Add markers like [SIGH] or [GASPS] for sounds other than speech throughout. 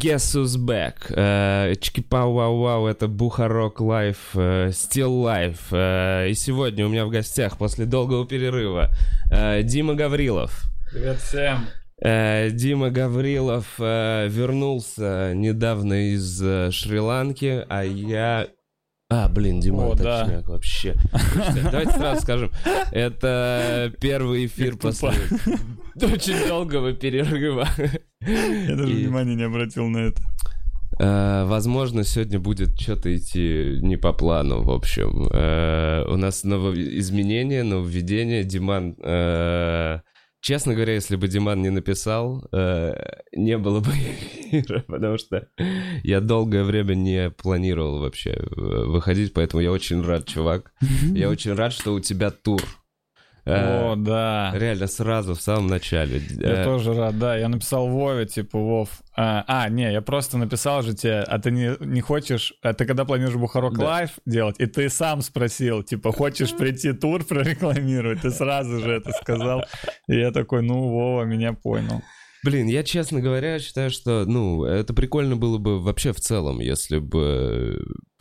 Guess who's back? Э, Чики-пау вау вау это Бухарог Лайв, э, still alive. Э, и сегодня у меня в гостях после долгого перерыва э, Дима Гаврилов. Привет всем. Э, Дима Гаврилов вернулся недавно из Шри-Ланки, а я... А, блин, Дима О, да. точняк вообще. Давайте сразу скажем, это первый эфир после очень долгого перерыва. Я даже И- внимания не обратил на это. Э, Возможно, сегодня будет что-то идти не по плану, в общем. Э, У нас новоизменения, нововведения. Диман... э, Честно говоря, если бы Диман не написал, э, не было бы [LAUGHS] эфира, потому что я долгое время не планировал вообще выходить, поэтому я очень рад, чувак. [LAUGHS] Я очень рад, что у тебя тур. О, да. Реально, сразу, в самом начале. Я Э, тоже рад, да. Я написал Вове, типа, Вов. А, а, не, я просто написал же тебе, а ты не, не хочешь, а ты когда планируешь Бухарок Да. Лайв делать, и ты сам спросил, типа, хочешь прийти тур прорекламировать? Ты сразу же это сказал. И я такой, ну, Вова меня понял. Блин, я, честно говоря, считаю, что, ну, это прикольно было бы вообще в целом, если бы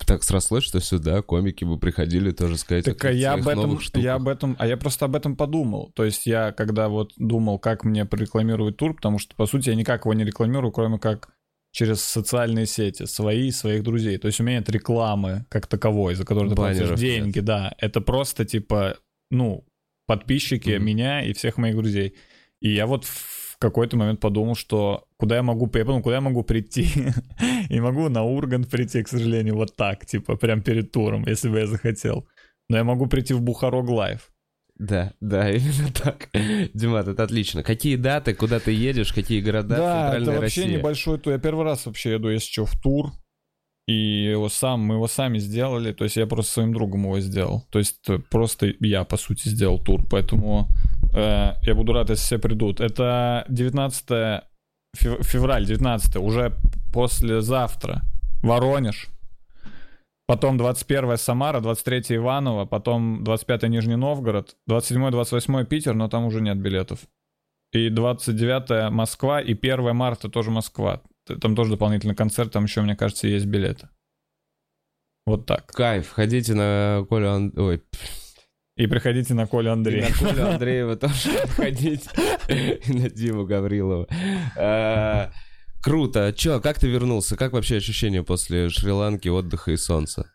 так срослось, что сюда комики бы приходили тоже сказать о Так а я об этом, я об этом, а я просто об этом подумал. То есть я, когда вот думал, как мне прорекламировать тур, потому что, по сути, я никак его не рекламирую, кроме как через социальные сети, свои и своих друзей. То есть у меня нет рекламы как таковой, за которую ты Баннеров платишь нет. деньги, да. Это просто, типа, ну, подписчики Мгм. меня и всех моих друзей. И я вот в какой-то момент подумал, что куда я могу, я подумал, куда я могу прийти. [LAUGHS] И могу на Ургант прийти, к сожалению, вот так, типа, прям перед туром, если бы я захотел. Но я могу прийти в Бухарог Лайв. Да, да, [LAUGHS] именно так. Димат, это отлично. Какие даты, куда ты едешь, какие города, Да, это центральная вообще Россия? небольшой тур. Я первый раз вообще еду, если что, в тур. И его сам, мы его сами сделали. То есть я просто своим другом его сделал. То есть э, просто я, по сути, сделал тур. Поэтому э, я буду рад, если все придут. Это 19 фев- февраль, 19 уже послезавтра. Воронеж. Потом 21 Самара, 23 Иваново, потом 25 Нижний Новгород, 27-28 Питер, но там уже нет билетов. И 29 Москва, и 1 марта тоже Москва. Там тоже дополнительный концерт, там еще, мне кажется, есть билеты. Вот так. Кайф, ходите на Колю Ан- Ой, И приходите на Колю и Андрея. на Колю [LAUGHS] Андреева тоже ходите. И на Диму Гаврилова. А, Круто. Чё, как ты вернулся? Как вообще ощущения после Шри-Ланки, отдыха и солнца?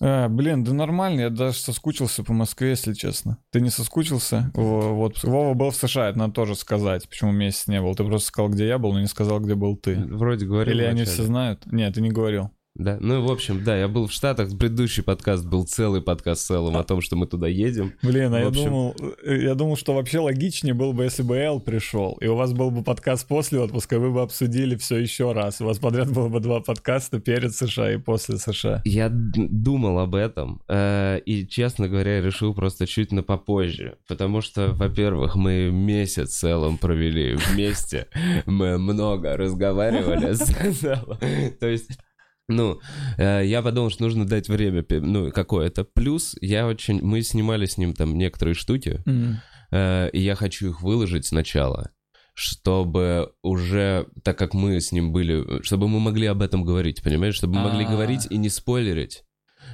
А, блин, да нормально, я даже соскучился по Москве, если честно. Ты не соскучился? Во- Вот Вова был в США, это надо тоже сказать, почему месяц не был. Ты просто сказал, где я был, но не сказал, где был ты. Вроде говорил Или они все знают? Нет, ты не говорил. Да, ну, в общем, да, я был в Штатах, предыдущий подкаст был целый подкаст в целом о том, что мы туда едем. Блин, а В я общем- думал, э, я думал, что вообще логичнее было бы, если бы Эл пришел, и у вас был бы подкаст после отпуска, и вы бы обсудили все еще раз. У вас подряд было бы два подкаста перед США и после США. Я думал об этом, э, и, честно говоря, решил просто чуть на попозже, потому что, во-первых, мы месяц в целом провели вместе, [LAUGHS] мы много разговаривали, то есть... Ну, э, я подумал, что нужно дать время, ну, какое-то. Плюс я очень... Мы снимали с ним там некоторые штуки, Э, и я хочу их выложить сначала, чтобы уже, так как мы с ним были, чтобы мы могли об этом говорить, понимаешь? Чтобы мы могли А. говорить и не спойлерить.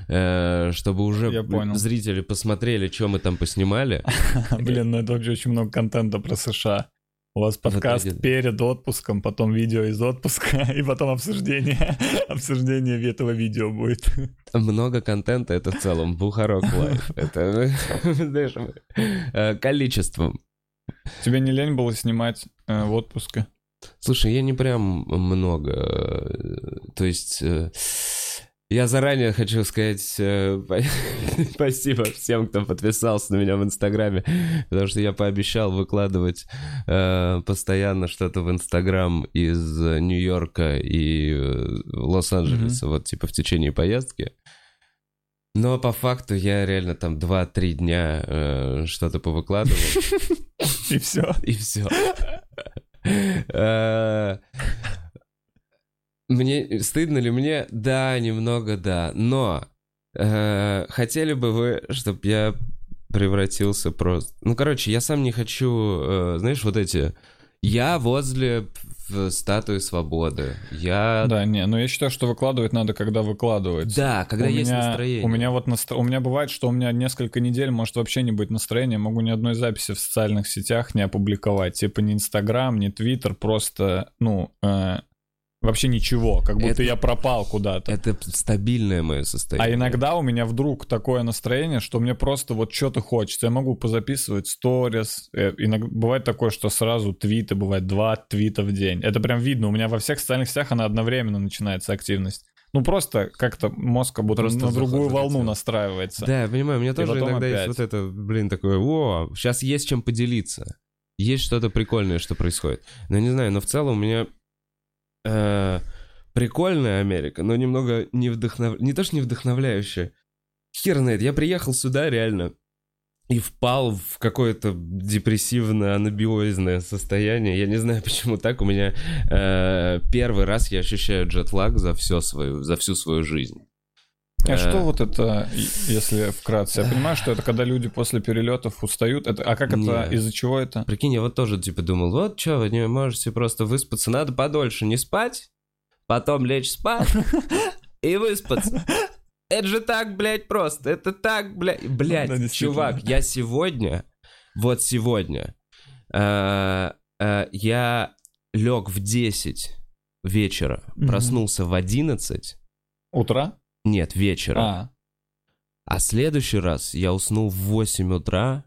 э, чтобы уже зрители посмотрели, что мы там поснимали. [LAUGHS] Блин, ну это вообще очень много контента про США. У вас подкаст один. перед отпуском, потом видео из отпуска, [LAUGHS] и потом обсуждение, [LAUGHS] обсуждение этого видео будет. Много контента, это в целом Бухарог Лайв. [LAUGHS] Это, знаешь, э, количеством. Тебе не лень было снимать э, в отпуске? Слушай, я не прям много. э, То есть... э, Я заранее хочу сказать э, [LAUGHS] спасибо всем, кто подписался на меня в Инстаграме, потому что я пообещал выкладывать э, постоянно что-то в Инстаграм из Нью-Йорка и э, Лос-Анджелеса, вот типа в течение поездки. Но по факту я реально там 2-3 дня э, что-то повыкладывал. [LAUGHS] И все. И все. [LAUGHS] Мне стыдно ли мне? Да, немного да. Но э, хотели бы вы, чтобы я превратился просто... Ну, короче, я сам не хочу, э, знаешь, вот эти... Я возле в статуе свободы. Я... Да, не, но я считаю, что выкладывать надо, когда выкладывается. Да, когда у есть меня, настроение. У меня вот настро... у меня бывает, что у меня несколько недель может вообще не быть настроения, могу ни одной записи в социальных сетях не опубликовать, типа ни Инстаграм, ни Твиттер, просто, ну, э, вообще ничего, как будто Это- я пропал куда-то. Это стабильное мое А состояние. иногда у меня вдруг такое настроение, что мне просто вот что-то хочется. Я могу позаписывать сторис. Э, Иногда бывает такое, что сразу твиты, бывает два твита в день. Это прям видно. У меня во всех социальных сетях она одновременно начинается активность. Ну просто как-то мозг как будто Просто на другую захотел. волну настраивается. Да, я понимаю, у меня тоже иногда есть опять. вот это, блин, такое, о, сейчас есть чем поделиться. Есть что-то прикольное, что происходит. Но не знаю, но в целом у меня э, прикольная Америка, но немного не вдохнов... Не то, что не вдохновляющая. Хер знает, я приехал сюда реально и впал в какое-то депрессивно-анабиозное состояние. Я не знаю, [LAUGHS] почему так. У меня э, первый раз я ощущаю джетлаг за, все свою, за всю свою жизнь. А Э, что вот это, если вкратце? Я понимаю, что это когда люди после перелетов устают. Это, а как это, из-за чего это? Прикинь, я вот тоже типа думал, вот что, вы не можете просто выспаться, надо подольше не спать, потом лечь спать и выспаться. Это же так, блядь, просто. Это так, блядь. Блядь, чувак, я сегодня, вот сегодня, э, э, я лег в 10 вечера, проснулся в 11, Утра? Нет, вечера. А, А следующий раз я уснул в 8 утра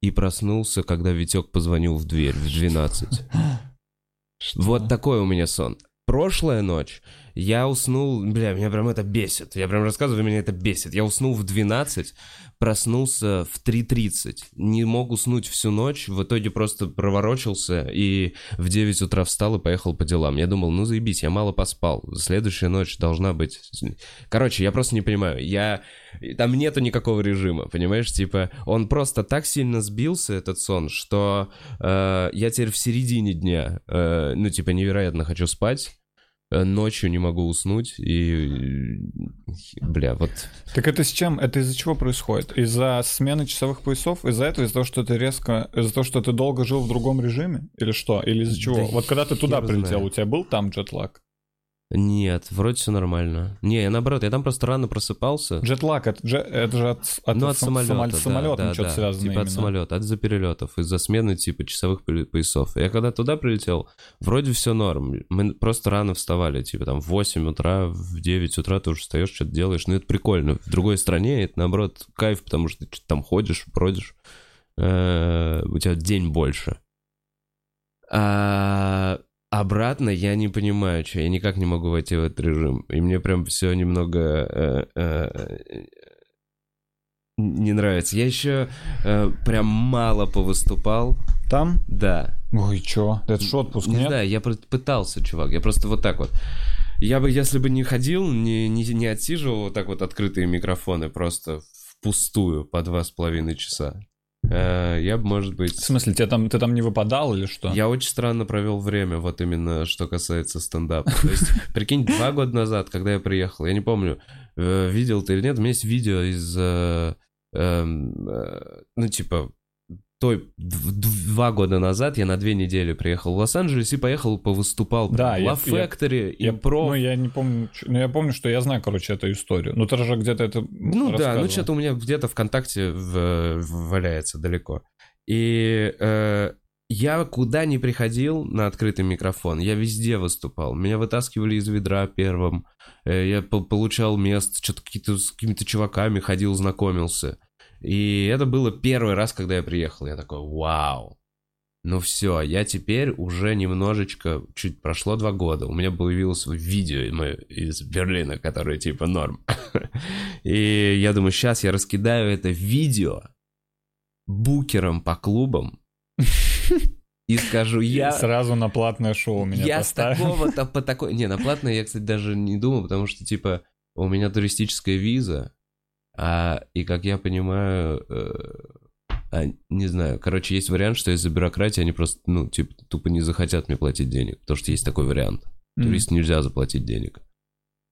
и проснулся, когда Витек позвонил в дверь в 12. [GASPS] Вот такой у меня сон. Прошлая ночь я уснул, бля, меня прям это бесит. Я прям рассказываю, меня это бесит. Я уснул в 12, проснулся в 3.30. Не мог уснуть всю ночь, в итоге просто проворочился и в 9 утра встал и поехал по делам. Я думал, ну заебись, я мало поспал. Следующая ночь должна быть... Короче, я просто не понимаю. Я... Там нету никакого режима, понимаешь? Типа, он просто так сильно сбился, этот сон, что э, я теперь в середине дня, э, ну, типа, невероятно хочу спать, ночью не могу уснуть, и... Бля, вот... Так это с чем? Это из-за чего происходит? Из-за смены часовых поясов? Из-за этого? Из-за того, что ты резко... Из-за того, что ты долго жил в другом режиме? Или что? Или из-за чего? Да вот когда ты туда прилетел, знает. у тебя был там джетлаг? Нет, вроде все нормально. Не, я наоборот, я там просто рано просыпался. Джетлаг, это, же- это же от, от, ну, от сам- самолета, самолет- да, самолетом да, что-то да. связано Типа от именно. самолета, от из-за перелетов, из-за смены типа часовых поясов. Я когда туда прилетел, вроде все норм. Мы просто рано вставали, типа там в 8 утра, в 9 утра ты уже встаешь, что-то делаешь. Ну, это прикольно. В другой стране это, наоборот, кайф, потому что ты что-то там ходишь, бродишь. Э, У тебя день больше. А обратно я не понимаю, что я никак не могу войти в этот режим. И мне прям все немного э, э, не нравится. Я еще э, прям мало повыступал. Там? Да. Ой, чё? Это ж отпуск, Не нет? знаю, я пытался, чувак. Я просто вот так вот. Я бы, если бы не ходил, не, не, не отсиживал вот так вот открытые микрофоны просто впустую по два с половиной часа, э, я бы, может быть... В смысле, тебе там, ты там не выпадал или что? Я очень странно провел время, вот именно что касается стендапа. То есть, [LAUGHS] прикинь, два года назад, когда я приехал, я не помню, э, видел ты или нет, у меня есть видео из, э, эм, э, ну, типа, той, д- два года назад я на две недели приехал в Лос-Анджелес и поехал, повыступал Да, в я- Factory, Я- импров. Ну, я не помню, ну, я помню, что я знаю, короче, эту историю. Ну, ты же где-то это Ну да, ну что-то у меня где-то ВКонтакте в- в- валяется далеко. И э, я куда ни приходил на открытый микрофон, я везде выступал. Меня вытаскивали из ведра первым. Э, я по- получал место, что-то какие-то с какими-то чуваками ходил, знакомился. И это было первый раз, когда я приехал. Я такой, вау. Ну все, я теперь уже немножечко, чуть прошло два года, у меня появилось видео мое из Берлина, которое типа норм. [LAUGHS] И я думаю, сейчас я раскидаю это видео букером по клубам [LAUGHS] и скажу, я... Сразу на платное шоу меня Я с поставил. такого-то по такой... Не, на платное я, кстати, даже не думал, потому что, типа, у меня туристическая виза, а, и, как я понимаю, э, а, не знаю, короче, есть вариант, что из-за бюрократии они просто, ну, типа, тупо не захотят мне платить денег, потому что есть такой вариант. Туристу нельзя заплатить денег.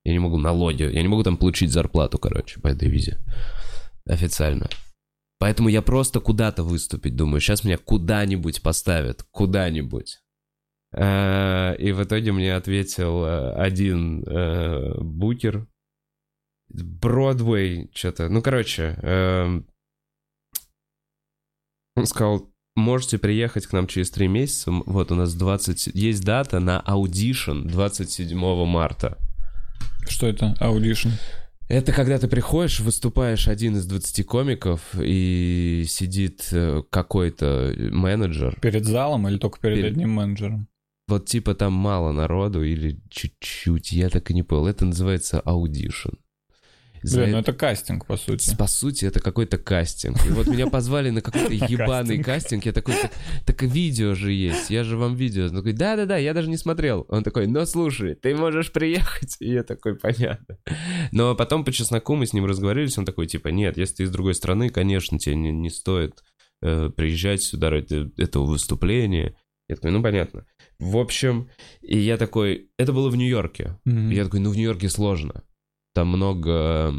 Я не могу налоги, я не могу там получить зарплату, короче, по этой визе. Официально. Поэтому я просто куда-то выступить думаю. Сейчас меня куда-нибудь поставят, куда-нибудь. Э, И в итоге мне ответил э, один букер. Бродвей, что-то. Ну, короче, эм, он сказал, можете приехать к нам через три месяца. Вот у нас 20... Есть дата на audition 27 марта. Что это? Audition. Это когда ты приходишь, выступаешь один из 20 комиков, и сидит э, какой-то менеджер. Перед залом или только перед Перед- одним менеджером? Вот типа там мало народу или чуть-чуть, я так и не понял. Это называется audition. За Блин, ну это- кастинг, по сути. По сути, это какой-то кастинг. И вот меня позвали на какой-то [LAUGHS] ебаный Кастинг. Я такой, так, видео же есть. Я же вам видео. Он такой, да-да-да, я даже не смотрел. Он такой, ну слушай, ты можешь приехать. И я такой, понятно. Но потом по чесноку мы с ним разговаривались. Он такой, типа, нет, если ты из другой страны, конечно, тебе не, не стоит э, приезжать сюда ради этого выступления. Я такой, ну понятно. В общем, и я такой, это было в Нью-Йорке. Мгм. Я такой, ну в Нью-Йорке сложно. Там много...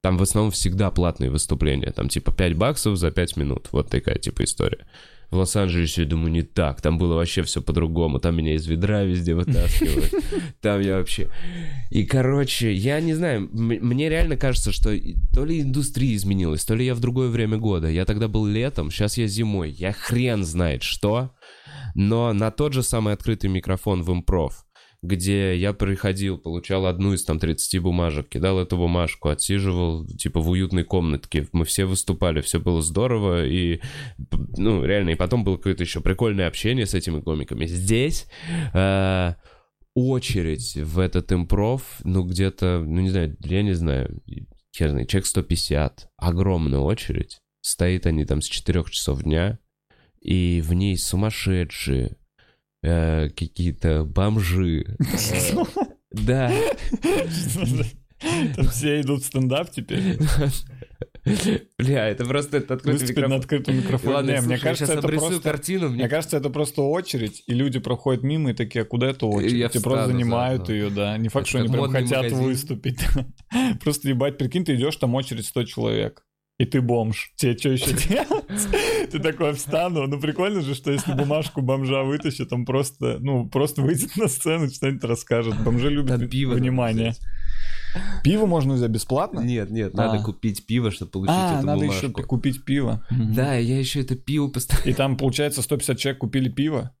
Там в основном всегда платные выступления. Там типа 5 баксов за 5 минут. Вот такая типа история. В Лос-Анджелесе, я думаю, не так. Там было вообще все по-другому. Там меня из ведра везде вытаскивают. Там я вообще... И, короче, я не знаю, мне реально кажется, что то ли индустрия изменилась, то ли я в другое время года. Я тогда был летом, сейчас я зимой. Я хрен знает что. Но на тот же самый открытый микрофон в импров, где я приходил, получал одну из там 30 бумажек, кидал эту бумажку, отсиживал типа в уютной комнатке. Мы все выступали, все было здорово, и, ну, реально, и потом было какое-то еще прикольное общение с этими комиками. Здесь э, очередь в этот импров, ну, где-то, ну, не знаю, я не знаю, хер знает, человек 150, огромная очередь. Стоит они там с 4 часов дня, и в ней сумасшедшие, э, какие-то бомжи. Э, Да. Там все идут в стендап теперь. Бля, это просто этот открытый Выступить на микрофон. открытом микрофоне. Ладно, Не, слушай, мне кажется, это просто... картину. Мне Мне кажется, это просто очередь, и люди проходят мимо и такие, а куда эту очередь? Я И просто занимают ее, да. Не факт, Это что они прям хотят магазин. выступить. [LAUGHS] Просто ебать, прикинь, ты идешь, там очередь 100 человек. И ты бомж. Тебе что еще делать? Ты такой встану. Ну, прикольно же, что если бумажку бомжа вытащит, он просто, ну, просто выйдет на сцену, что-нибудь расскажет. Бомжи любят Там пиво внимание. Пиво можно взять бесплатно? Нет, нет, надо А. купить пиво, чтобы получить А, эту надо бумажку. еще купить пиво. Да, я еще это пиво постоянно... И там, получается, 150 человек купили пиво.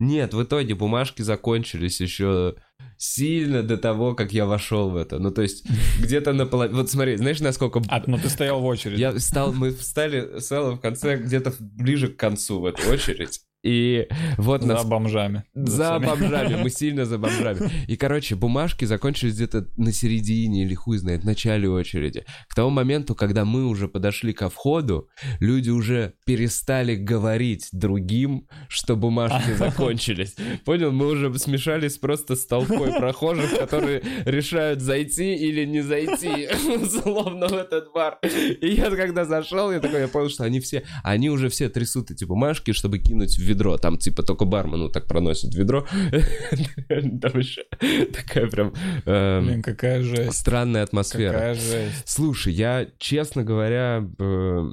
Нет, в итоге бумажки закончились еще сильно до того, как я вошел в это. Ну, то есть, [LAUGHS] где-то на половине... Вот смотри, знаешь, насколько... А, ну ты стоял в очереди. Я встал, мы встали с Эллом в конце, где-то ближе к концу в эту очередь. И вот За нас бомжами. За всеми. бомжами, мы [LAUGHS] сильно за бомжами. И, короче, бумажки закончились где-то на середине или хуй знает, в начале очереди. К тому моменту, когда мы уже подошли ко входу, люди уже перестали говорить другим, что бумажки [LAUGHS] закончились. Понял? Мы уже смешались просто с толпой прохожих, которые решают зайти или не зайти, [LAUGHS] словно в этот бар. И я когда зашел, я такой, я понял, что они все, они уже все трясут эти бумажки, чтобы кинуть в ведро. Там типа только бармен вот так проносит ведро. [LAUGHS] Там еще такая прям эм, Блин, какая жесть. странная атмосфера. Какая жесть. Слушай, я, честно говоря, э,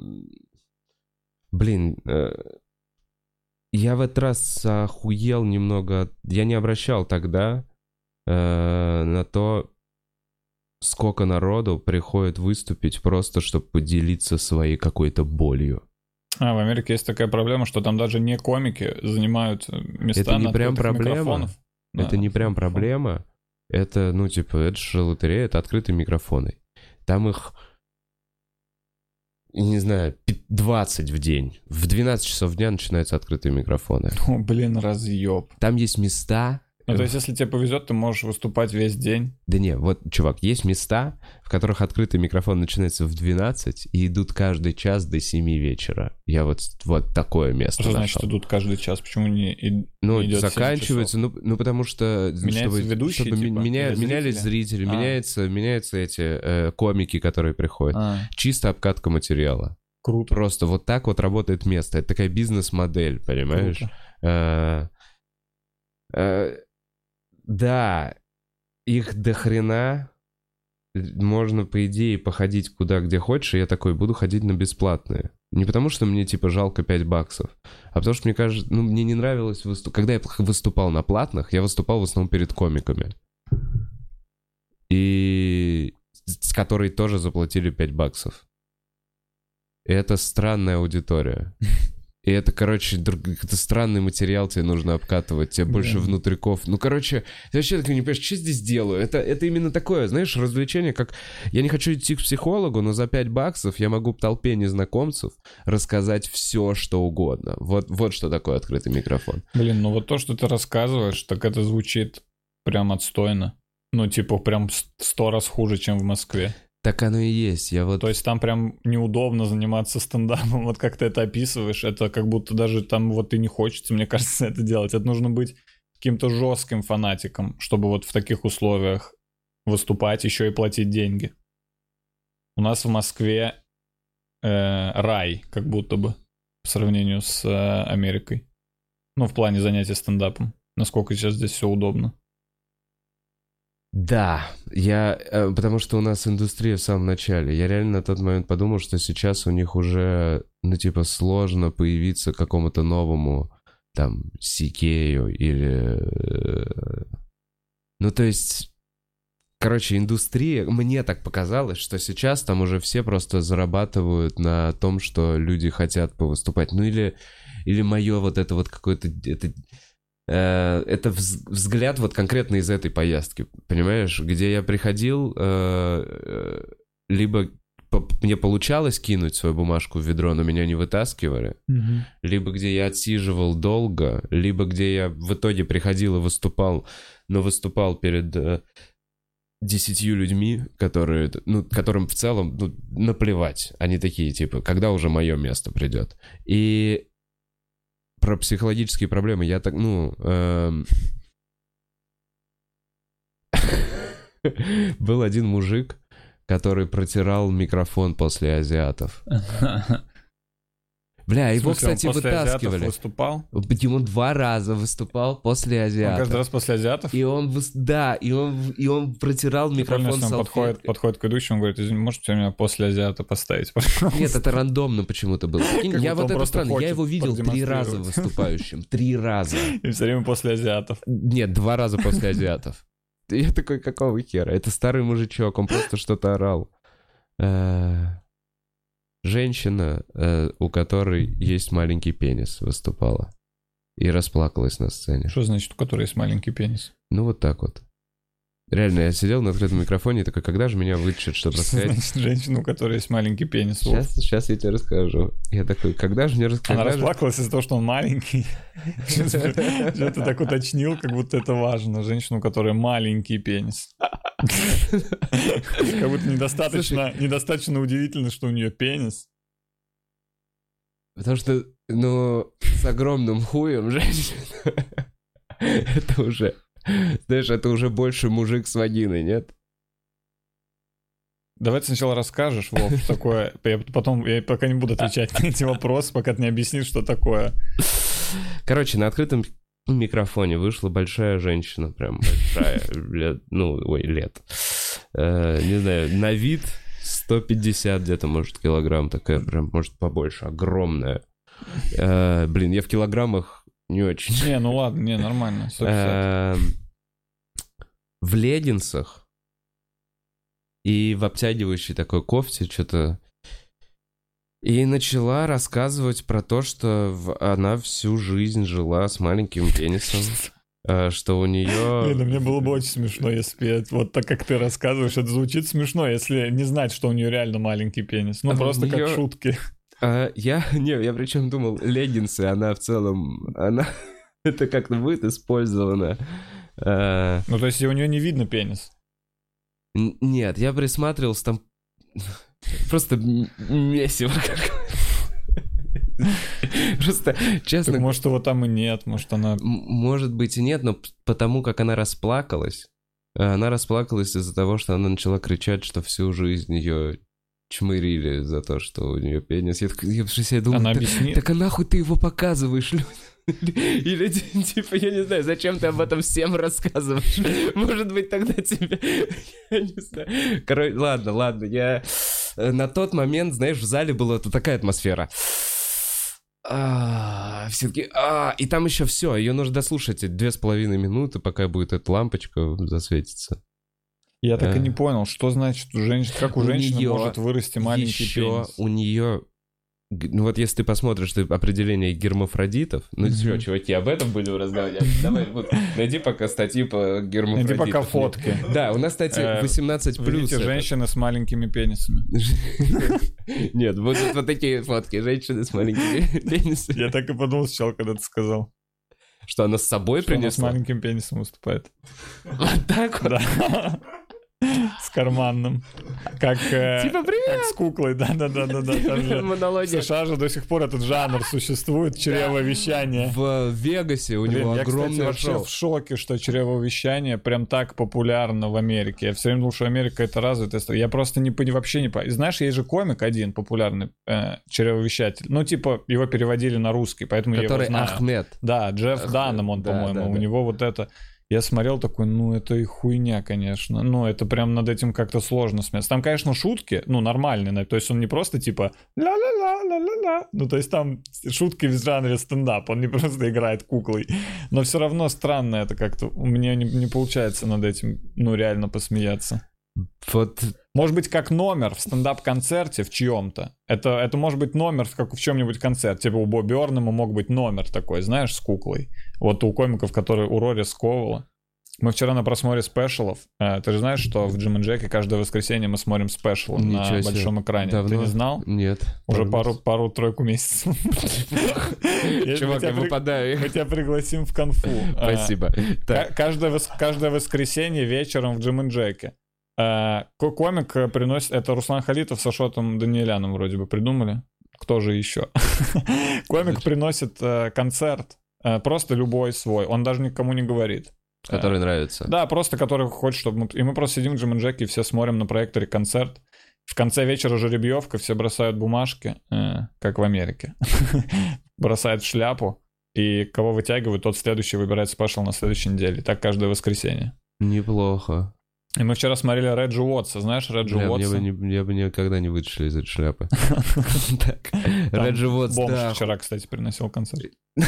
блин, э, я в этот раз охуел немного. Я не обращал тогда э, на то, сколько народу приходит выступить просто, чтобы поделиться своей какой-то болью. А, в Америке есть такая проблема, что там даже не комики занимают э, места Это не прям проблема. микрофонов. Да. Это не прям проблема. Это, ну, типа, это же лотерея, это открытые микрофоны. Там их, не знаю, пи- 20 в день. В 12 часов дня начинаются открытые микрофоны. О, блин, разъеб. Там есть места... Ну, то есть, если тебе повезет, ты можешь выступать весь день. Да не, вот, чувак, есть места, в которых открытый микрофон начинается в 12 и идут каждый час до 7 вечера. Я вот, вот такое место Что значит нашел. идут каждый час? Почему не, и- Ну, идет заканчивается, ну, ну, потому что... Меняются чтобы, ведущие, чтобы типа, меня- или менялись зрители? зрители, А. меняются, меняются эти э, комики, которые приходят. А, Чисто обкатка материала. круто. Просто вот так вот работает место. Это такая бизнес-модель, понимаешь? круто. Э, э, Да, их до хрена. Можно, по идее, походить куда где хочешь. И я такой, буду ходить на бесплатные. Не потому, что мне, типа, жалко 5 баксов, а потому что мне кажется, ну, мне не нравилось выступать. Когда я выступал на платных, я выступал в основном перед комиками. И... с которой тоже заплатили 5 баксов. И это странная аудитория. [LAUGHS] И это, короче, это странный материал тебе нужно обкатывать, тебе больше yeah. внутриков. Ну, короче, ты вообще так не понимаешь, что здесь делаю? Это, это именно такое, знаешь, развлечение, как... Я не хочу идти к психологу, но за 5 баксов я могу толпе незнакомцев рассказать все, что угодно. Вот, вот что такое открытый микрофон. Блин, ну вот то, что ты рассказываешь, так это звучит прям отстойно. Ну, типа, прям сто раз хуже, чем в Москве. Так оно и есть. Я вот... То есть там прям неудобно заниматься стендапом, [LAUGHS] вот как ты это описываешь, это как будто даже там вот и не хочется, мне [LAUGHS] кажется, это делать. Это нужно быть каким-то жестким фанатиком, чтобы вот в таких условиях выступать, еще и платить деньги. У нас в Москве э, рай, как будто бы, по сравнению с э, Америкой. Ну, в плане занятия стендапом. Насколько сейчас здесь все удобно. Да, я, э, потому что у нас индустрия в самом начале. Я реально на тот момент подумал, что сейчас у них уже, ну, типа, сложно появиться какому-то новому, там, Сикею или... Э, ну, то есть, короче, индустрия, мне так показалось, что сейчас там уже все просто зарабатывают на том, что люди хотят повыступать. Ну, или, или мое вот это вот какое-то... Это, это взгляд вот конкретно из этой поездки, понимаешь, где я приходил, э, э, либо мне получалось кинуть свою бумажку в ведро, но меня не вытаскивали, угу. либо где я отсиживал долго, либо где я в итоге приходил и выступал, но выступал перед десятью людьми, которые, ну, которым в целом ну, наплевать. Они такие, типа, когда уже мое место придет. И про психологические проблемы. Я так, ну... Эм... [LAUGHS] Был один мужик, который протирал микрофон после азиатов. Бля, его, смысле, кстати, вытаскивали. выступал? Ему два раза выступал после азиатов. Он каждый раз после азиатов? И он, да, и он, и он протирал микрофон он подходит, подходит к ведущему, говорит, извини, можете меня после азиата поставить, пожалуйста? Нет, это рандомно почему-то было. Я вот это странно, я его видел три раза выступающим. Три раза. [LAUGHS] И все время после азиатов. Нет, два раза после азиатов. [LAUGHS] Я такой, какого хера? Это старый мужичок, он просто что-то орал. Женщина, э, у которой есть маленький пенис, выступала. И расплакалась на сцене. Что значит, у которой есть маленький пенис? Ну, вот так вот. Реально, я сидел на открытом микрофоне и такой, когда же меня вытащат, чтобы рассказать? Значит, женщину, у которой есть маленький пенис. Сейчас, сейчас я тебе расскажу. Я такой, когда же мне рассказать? Она расплакалась из-за того, что он маленький. [LAUGHS] Что ты так уточнил, как будто это важно. Женщину, у которой маленький пенис. [LAUGHS] Как будто недостаточно, недостаточно удивительно, что у нее пенис. Потому что, ну, с огромным хуем женщина, [LAUGHS] это уже, [LAUGHS] знаешь, это уже больше мужик с вагиной, нет? Давай ты сначала расскажешь, Вов, что такое. [LAUGHS] Я потом, я пока не буду отвечать на эти вопросы, пока ты не объяснишь, что такое. Короче, на открытом микрофоне вышла большая женщина, прям большая, лет, ну, ой, лет. Э, не знаю, на вид 150 где-то, может, килограмм, такая прям, может, побольше, огромная. Э, блин, я в килограммах не очень. Не, ну ладно, не, нормально. Э, в леггинсах и в обтягивающей такой кофте что-то и начала рассказывать про то, что она всю жизнь жила с маленьким пенисом. [LAUGHS] Э, что у нее... Блин, ну мне было бы очень смешно, если вот так, как ты рассказываешь, это звучит смешно, если не знать, что у нее реально маленький пенис. Ну, а просто нее... как шутки. А, я, [LAUGHS] не, я причем думал, леггинсы, она в целом, она, [LAUGHS] это как-то будет использовано. А... Ну, то есть у нее не видно пенис? Нет, я присматривался, там [LAUGHS] Просто месиво какое Просто, честно... Так, может, его там и нет, может, она... Может быть и нет, но потому как она расплакалась, э, она расплакалась из-за того, что она начала кричать, что всю жизнь ее чмырили за то, что у нее пенис. Я, я, я думаю, она объяснит. так, так а нахуй ты его показываешь людям? [LAUGHS] Или, [LAUGHS] типа, я не знаю, зачем ты об этом всем рассказываешь? [LAUGHS] Может быть, тогда тебе... Я не знаю. Короче, ладно, ладно, я... э, на тот момент, знаешь, в зале была такая атмосфера. А, все таки а, и там еще все, ее нужно дослушать две с половиной минуты, пока будет эта лампочка засветится. Я так и Э. не понял, что значит у женщин, как у, У женщины может вырасти маленький еще пенис. у нее ну вот если ты посмотришь ты определение гермафродитов, ну что, чуваки, об этом будем разговаривать? Давай, вот, найди пока статьи по гермафродитам. Найди пока фотки. Да, у нас, кстати, Э, 18 плюс. Видите, это. женщины с маленькими пенисами. [LAUGHS] Нет, будут вот такие фотки, женщины с маленькими пенисами. Я так и подумал сначала, когда ты сказал, Что она с собой она с принесла? маленьким пенисом выступает. Вот так вот. Да. С карманным. Как, э, Типа, привет! как с куклой, да-да-да-да. [LAUGHS] Там же В Монология. США же до сих пор этот жанр существует, чревовещание. В Вегасе у Блин, него я, кстати, огромное вообще шоу. в шоке, что чревовещание прям так популярно в Америке. Я все время думал, что Америка это развитая страна. Я просто не, пони- вообще не. Знаешь, есть же комик один популярный, э, чревовещатель. Ну, типа, его переводили на русский, поэтому я его Который знаю. Ахмед. Да, Джефф Ах, Данном он, да, по-моему. да, У да. него вот это... Я смотрел такой, ну это и хуйня, конечно. Ну это прям над этим как-то сложно смеяться. Там, конечно, шутки, ну нормальные, то есть он не просто типа ла-ла-ла, ла-ла-ла. Ну то есть там шутки в жанре стендап, он не просто играет куклой. Но все равно странно это как-то. У меня не, не получается над этим, ну реально посмеяться. Вот Может быть, как номер в стендап-концерте в чьем-то. Это, это может быть номер как в чем-нибудь концерте. Типа у Бобби Орнема мог быть номер такой, знаешь, с куклой. Вот у комиков, которые у Рори Сковала. Мы вчера на просмотре спешалов. э, ты же знаешь, что в Джим и Джеке каждое воскресенье мы смотрим Ничего на себе. большом экране. Ты Давно? не знал? нет. Уже пару, пару-тройку месяцев. Я [LAUGHS] Чувак, я выпадаю. Мы тебя пригласим в конфу. Э, Спасибо. Вос- каждое воскресенье вечером в Джим и Джеке. Ко- комик э, приносит... Это Руслан Халитов с Ашотом Даниэляном вроде бы придумали. Кто же еще? [LAUGHS] Комик приносит э, концерт. э, Просто любой свой. Он даже никому не говорит. который нравится. Да, просто который хочет, чтобы. И мы просто сидим в Джим и Джеке и все смотрим на проекторе концерт. В конце вечера жеребьевка, все бросают бумажки, э, как в Америке. [LAUGHS] Бросают в шляпу. И кого вытягивают, тот следующий выбирает спешл на следующей неделе. Так каждое воскресенье. Неплохо. И мы вчера смотрели Реджи Уотса. Знаешь Реджи Бля, мне Уотса? бы, не- я бы никогда не вытащил из этой шляпы. [LAUGHS] Реджи Уотс, Бомж вчера, кстати, приносил концерт. [LAUGHS]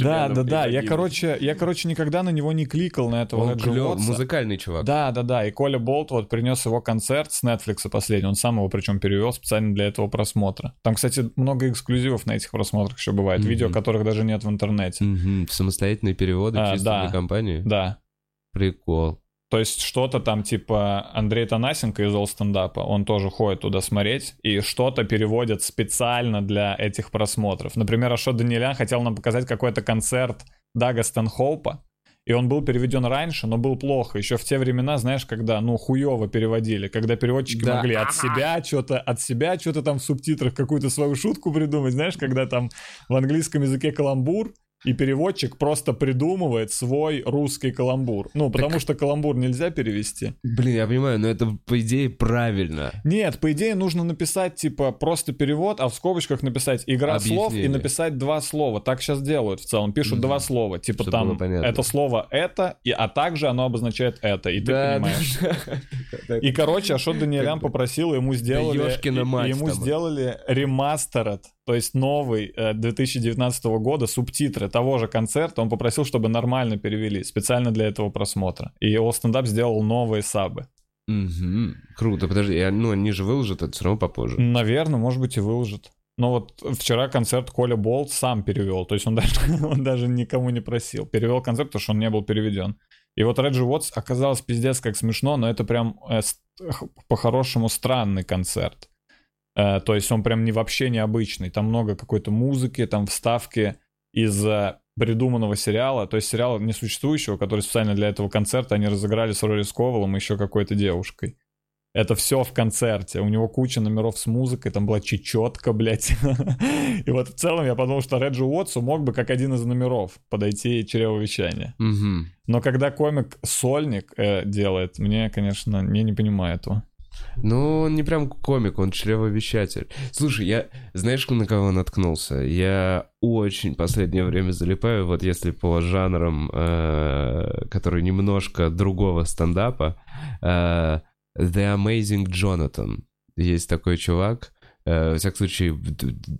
Да, да, да. Я, короче, я, короче, никогда на него не кликал, на этого Реджи Уотса. музыкальный чувак. Да, да, да. И Коля Болт вот принес его концерт с Netflix последний. Он сам его причем перевел специально для этого просмотра. Там, кстати, много эксклюзивов на этих просмотрах еще бывает. Видео, которых даже нет в интернете. Самостоятельные переводы А, чисто для компании. Да. Прикол. То есть что-то там типа Андрей Танасенко из All стендапа, он тоже ходит туда смотреть, и что-то переводят специально для этих просмотров. Например, Ашот Даниэлян хотел нам показать какой-то концерт Дага Стэнхоупа, и он был переведен раньше, но был плохо. Еще в те времена, знаешь, когда, ну, хуево переводили, когда переводчики Да. могли от себя что-то, от себя что-то там в субтитрах какую-то свою шутку придумать, знаешь, когда там в английском языке каламбур, и переводчик просто придумывает свой русский каламбур. Ну, потому что каламбур нельзя перевести. Блин, я понимаю, но это, по идее, правильно. Нет, по идее нужно написать, типа, просто перевод, а в скобочках написать игра слов и написать два слова. Так сейчас делают в целом. Пишут Мгм. два слова. Типа Чтобы там это слово это, и, а также оно обозначает это. И ты понимаешь. да. И, короче, Ашот Даниэлян Как бы. попросил, ему сделали... ему сделали ремастеред, то есть новый э, 2019 года, субтитры того же концерта. Он попросил, чтобы нормально перевели, специально для этого просмотра. И Stand Up сделал новые сабы. Мгм. Круто, подожди, ну они же выложат это все равно попозже. Наверное, может быть, и выложит. Но вот вчера концерт Коля Болт сам перевел. То есть он даже, [LAUGHS] он даже никому не просил. Перевел концерт, потому что он не был переведен. И вот Реджи Уотс оказалось пиздец как смешно, но это прям э, по-хорошему странный концерт. Э, то есть он прям не вообще необычный. Там много какой-то музыки, там вставки из э, придуманного сериала. То есть сериала несуществующего, который специально для этого концерта они разыграли с Рори Сковелом и еще какой-то девушкой. Это все в концерте. У него куча номеров с музыкой, там была чечетка, блядь. [LAUGHS] И вот в целом я подумал, что Реджи Уотсу мог бы как один из номеров подойти чревовещание. Но когда комик сольник э, делает, мне, конечно, я не понимаю этого. Ну, он не прям комик, он чревовещатель. Слушай, я, знаешь, на кого наткнулся? Я очень последнее время залипаю, вот если по жанрам, э, которые немножко другого стендапа, э, The Amazing Jonathan. Есть такой чувак, э, во всяком случае,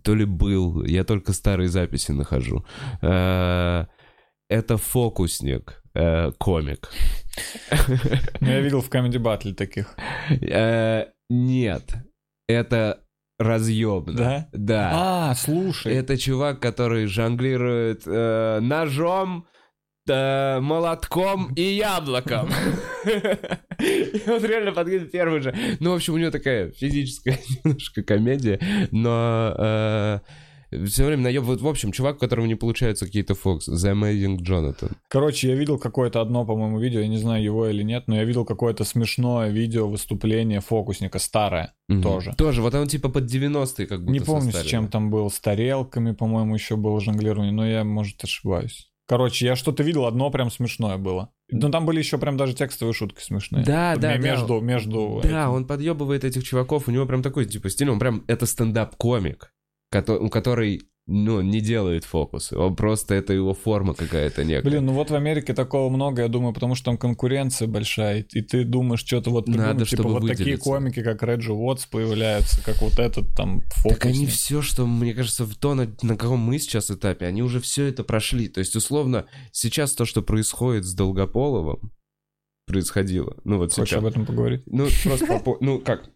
то ли был, я только старые записи нахожу. Э, это фокусник, э, комик. Ну, я видел в Comedy Battle таких. Э, Нет, это разъемно. Да? Да. А, слушай. Это чувак, который жонглирует э, ножом, э, молотком и яблоком. [LAUGHS] И он реально подходит первый же. Ну, в общем, у него такая физическая [LAUGHS] немножко комедия, но все время наеб... Вот, в общем, чувак, у которого не получаются какие-то фокс. The Amazing Jonathan. Короче, я видел какое-то одно, по-моему, видео, я не знаю, его или нет, но я видел какое-то смешное видео выступление фокусника, старое Мгм. тоже. Тоже, вот он типа под 90-е как будто Не помню, с состарили. чем там был, с тарелками, по-моему, еще было жонглирование, но я, может, ошибаюсь. Короче, я что-то видел, одно прям смешное было. Ну, там были еще прям даже текстовые шутки смешные. Да, да, М- да. Между, между... Да, этим. он подъебывает этих чуваков, у него прям такой, типа, стиль, он прям, это стендап-комик, кото- который, ну, не делает фокусы, он просто, это его форма какая-то некая. Блин, ну вот в Америке такого много, я думаю, потому что там конкуренция большая, и ты думаешь, что-то вот придумать, Надо, типа вот такие выделиться. комики, как Реджи Уотс появляются, как вот этот там фокусник. Так они все, что, мне кажется, в то, на, на каком мы сейчас этапе, они уже все это прошли. То есть, условно, сейчас то, что происходит с Долгополовым, происходило. Ну, вот Хочешь сейчас. об этом поговорить? Ну, просто, ну, как?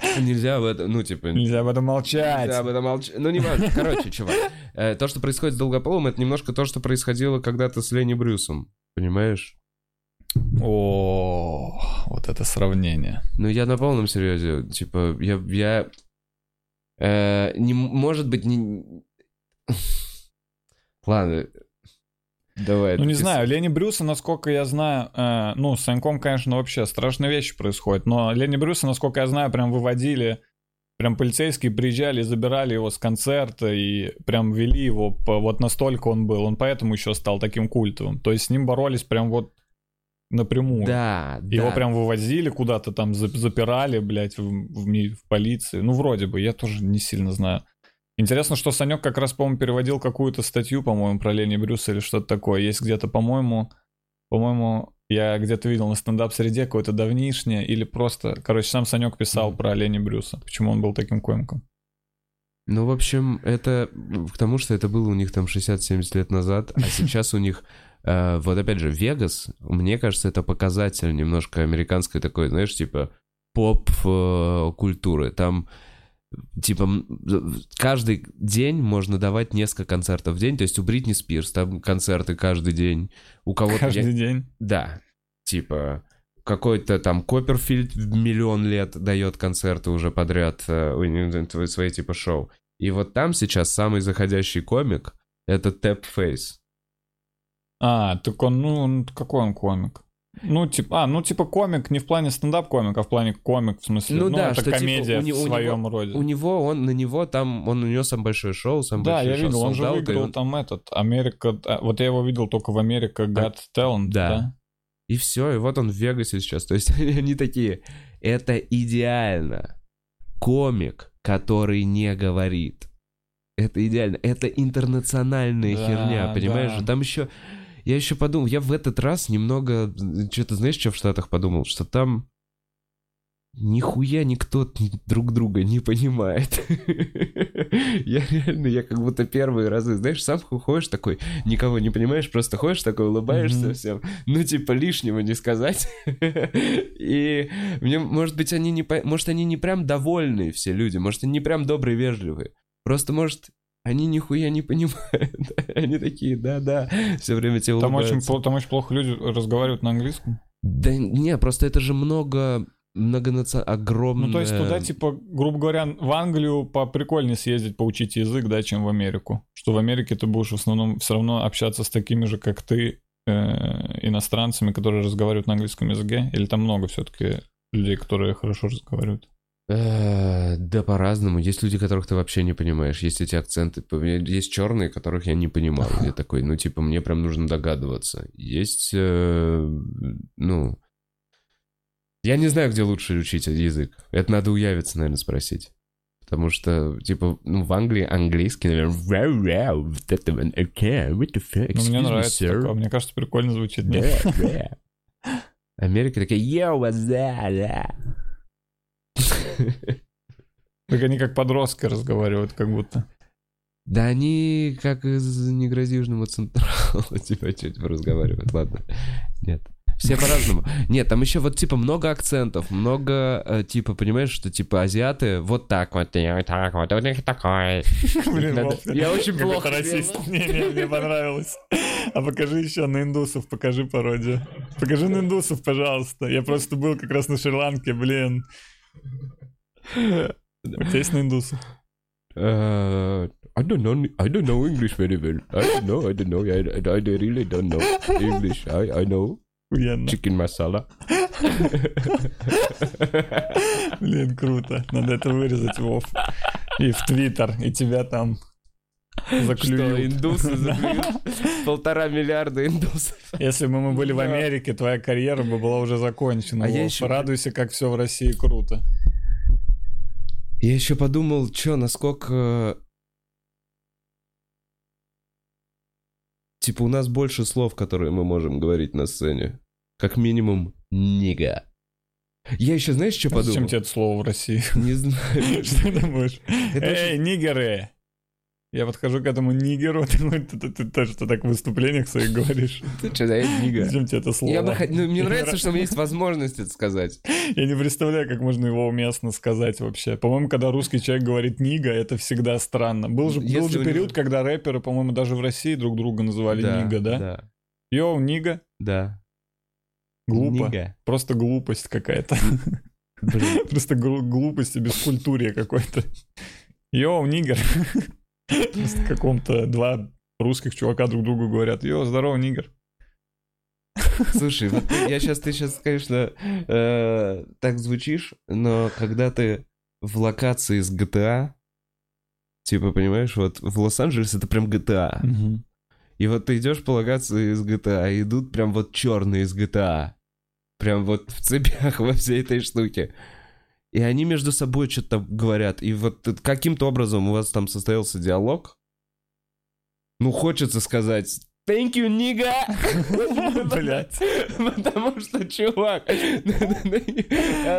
[LAUGHS] Нельзя об этом, ну, типа... Нельзя об этом молчать. Нельзя об этом молчать. Ну, не важно. Короче, чувак, э, то, что происходит с Долгополовым, это немножко то, что происходило когда-то с Ленни Брюсом. Понимаешь? О, вот это сравнение. Ну, я на полном серьезе. Типа, я... я э, не, может быть, не... [LAUGHS] Ладно. Давай. Ну, не с- знаю, Лени Брюса, насколько я знаю, э, ну, с Саньком, конечно, вообще страшные вещи происходят, но Лени Брюса, насколько я знаю, прям выводили, прям полицейские приезжали, забирали его с концерта и прям вели его, по, вот настолько он был, он поэтому еще стал таким культовым, то есть с ним боролись прям вот напрямую. Да, Его да. прям вывозили куда-то там, зап- запирали, блядь, в, в в полиции. Ну, вроде бы, я тоже не сильно знаю. Интересно, что Санек как раз, по-моему, переводил какую-то статью, по-моему, про Лени Брюса или что-то такое. Есть где-то, по-моему, по-моему, я где-то видел на стендап-среде какое-то давнишнее, или просто, короче, сам Санек писал про Лени Брюса, почему он был таким комиком. Ну, в общем, это к тому, что это было у них там 60-70 лет назад, а [LAUGHS] сейчас у них, э, вот опять же, Вегас, мне кажется, это показатель немножко американской такой, знаешь, типа поп-культуры. Там типа каждый день можно давать несколько концертов в день, то есть у Бритни Спирс там концерты каждый день, у кого-то... я- Каждый день. Да, типа какой-то там Копперфильд в миллион лет дает концерты уже подряд, э, свои типа шоу. И вот там сейчас самый заходящий комик — это Тэп Фейс. А, так он, ну, он- какой он комик? Ну, типа, а, ну, типа комик не в плане стендап-комик, а в плане комик, в смысле, Ну ну, да, это что, типа, комедия у не- у в него- своем роде. У него, он на него там, он у него самое большое шоу, самое Да, большое я шоу видел, он же выиграл он- там этот, Америка, а, вот я его видел только в Америка Got Talent, да. да? И все, и вот он в Вегасе сейчас. То есть [LAUGHS] они, они такие, это идеально. Комик, который не говорит. Это идеально. Это интернациональная Да, херня, понимаешь? да. Там еще... Я еще подумал, я в этот раз немного... Что-то знаешь, что в Штатах подумал? Что там нихуя никто друг друга не понимает. [LAUGHS] Я реально, я как будто первые разы, знаешь, сам ходишь такой, никого не понимаешь, просто ходишь такой, улыбаешься всем, ну, типа, лишнего не сказать. [LAUGHS] И мне, может быть, они не, может, они не прям довольные все люди, может, они не прям добрые, вежливые. Просто, может, они нихуя не понимают. [LAUGHS] Они такие, да-да, все время тебе Там очень, улыбаются. пл- там очень плохо люди разговаривают на английском. Да не, просто это же много, многонаци... огромное... Ну, то есть туда, типа, грубо говоря, в Англию по прикольнее съездить, поучить язык, да, чем в Америку. Что в Америке ты будешь в основном все равно общаться с такими же, как ты, э, иностранцами, которые разговаривают на английском языке. Или там много все-таки людей, которые хорошо разговаривают. Э, Да, по-разному. Есть люди, которых ты вообще не понимаешь. Есть эти акценты. Есть черные, которых я не понимал. Я такой, ну, типа, мне прям нужно догадываться. Есть, э, ну... Я не знаю, где лучше учить язык. Это надо у Явица, наверное, спросить. Потому что, типа, ну, в Англии английский, наверное, «Wow, wow, вот это okay, what the fuck, Ну, мне me, нравится sir». такое. Мне кажется, прикольно звучит. Америка такая, йоу, what's that. Так они как подростки разговаривают, как будто. Да они как из «Не грози Южному Централу» [LAUGHS] типа чуть разговаривают, ладно. Нет. Все по-разному. Нет, там еще вот типа много акцентов, много э, типа, понимаешь, что типа азиаты вот так вот, и вот так вот, у них такое. [LAUGHS] Блин, Надо- Я очень плохо расист. делаю. Не, не, мне понравилось. А покажи еще на индусов, покажи пародию. Покажи на индусов, пожалуйста. Я просто был как раз на Шри-Ланке, блин. У тебя есть на индусов? Uh, I don't know. I don't know English very well. I don't know. I don't know. I, I, I really don't know English. I, I know Охуенно. chicken masala. Блин, круто. Надо это вырезать, Вов. И в Твиттер, и тебя там Что, заклюют. индусы [LAUGHS] заклюют? Полтора миллиарда индусов. Если бы мы были в. Америке, твоя карьера бы была уже закончена. А я Вов. ещё- Радуйся, как все в России круто. Я еще подумал, что, насколько... Типа у нас больше слов, которые мы можем говорить на сцене. Как минимум, нига. Я еще, знаешь, что А подумал? Зачем тебе это слово в России? Не знаю. [LAUGHS] Что ты думаешь? Это Эй, нигеры! Я подхожу к этому нигеру, [LAUGHS] ты, ты, ты- ты тоже что так в выступлениях своих говоришь. Ты что, да, я нига. Зачем тебе это слово? Я бы ну, мне нравится, что у меня есть возможность это сказать. Я не представляю, как можно его уместно сказать вообще. По-моему, когда русский человек говорит нига, это всегда странно. Был же, был же период, когда рэперы, по-моему, даже в России друг друга называли нига, да? Да. Йоу, нига. Да. Глупо. Нига. Просто глупость какая-то. [LAUGHS] Просто глупость и бескультурье какой-то. Йоу, нигер. [LAUGHS] Просто [LAUGHS] каком-то два русских чувака друг другу говорят, йоу, здорово, нигер. Слушай, вот я сейчас, ты сейчас, конечно, э, так звучишь, но когда ты в локации с GTA, типа, понимаешь, вот в Лос-Анджелесе это прям GTA. И вот ты идешь по локации из GTA, и идут прям вот черные из GTA. Прям вот в цепях [LAUGHS] во всей этой штуке. И они между собой что-то говорят. И вот каким-то образом у вас там состоялся диалог. Ну, хочется сказать Thank you, nigga! [LAUGHS] Блять. Потому что, чувак,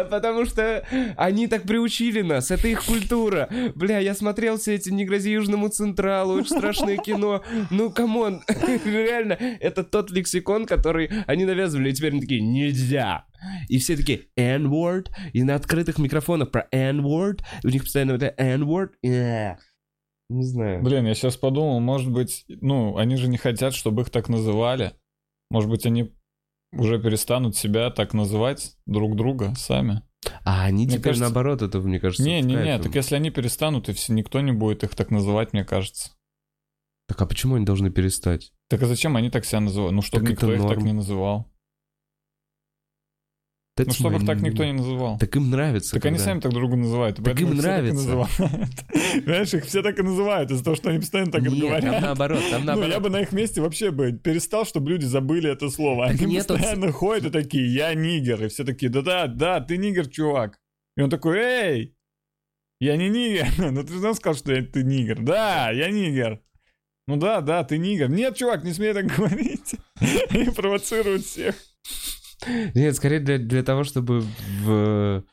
потому что они так приучили нас, это их культура. Бля, я смотрел все эти «Не грози Южному Централу», очень страшное кино. Ну, come on, реально, это тот лексикон, который они навязывали, и теперь они такие «Нельзя!» И все такие N-word, и на открытых микрофонах про N-word, у них постоянно это N-word. Эх, Не знаю. Блин, я сейчас подумал, может быть, ну, они же не хотят, чтобы их так называли. Может быть, они уже перестанут себя так называть друг друга сами. А они Мне теперь кажется- наоборот, это, мне кажется, Не-не-не, кайфом. так если они перестанут, и все, никто не будет их так называть, мне кажется. Так а почему они должны перестать? Так а зачем они так себя называют? Ну, чтобы Так никто их так норм. не называл. Ну, чтобы их так никто не называл. Так им нравится. Так они когда- сами так друг друга называют. Так им нравится. [LAUGHS] Понимаешь, их все так и называют из-за того, что они постоянно так и говорят. там наоборот, там Ну, наоборот. я бы на их месте вообще бы перестал, чтобы люди забыли это слово. Они постоянно ходят и такие, я нигер. И все такие, да-да, да, ты нигер, чувак. И он такой, эй, я не нигер. [LAUGHS] Ну ты же нам сказал, что я- ты нигер. Да, я нигер. Ну да, да, ты нигер. Нет, чувак, не смей так [LAUGHS] говорить. Они провоцируют всех. Нет, скорее для, для того, чтобы в...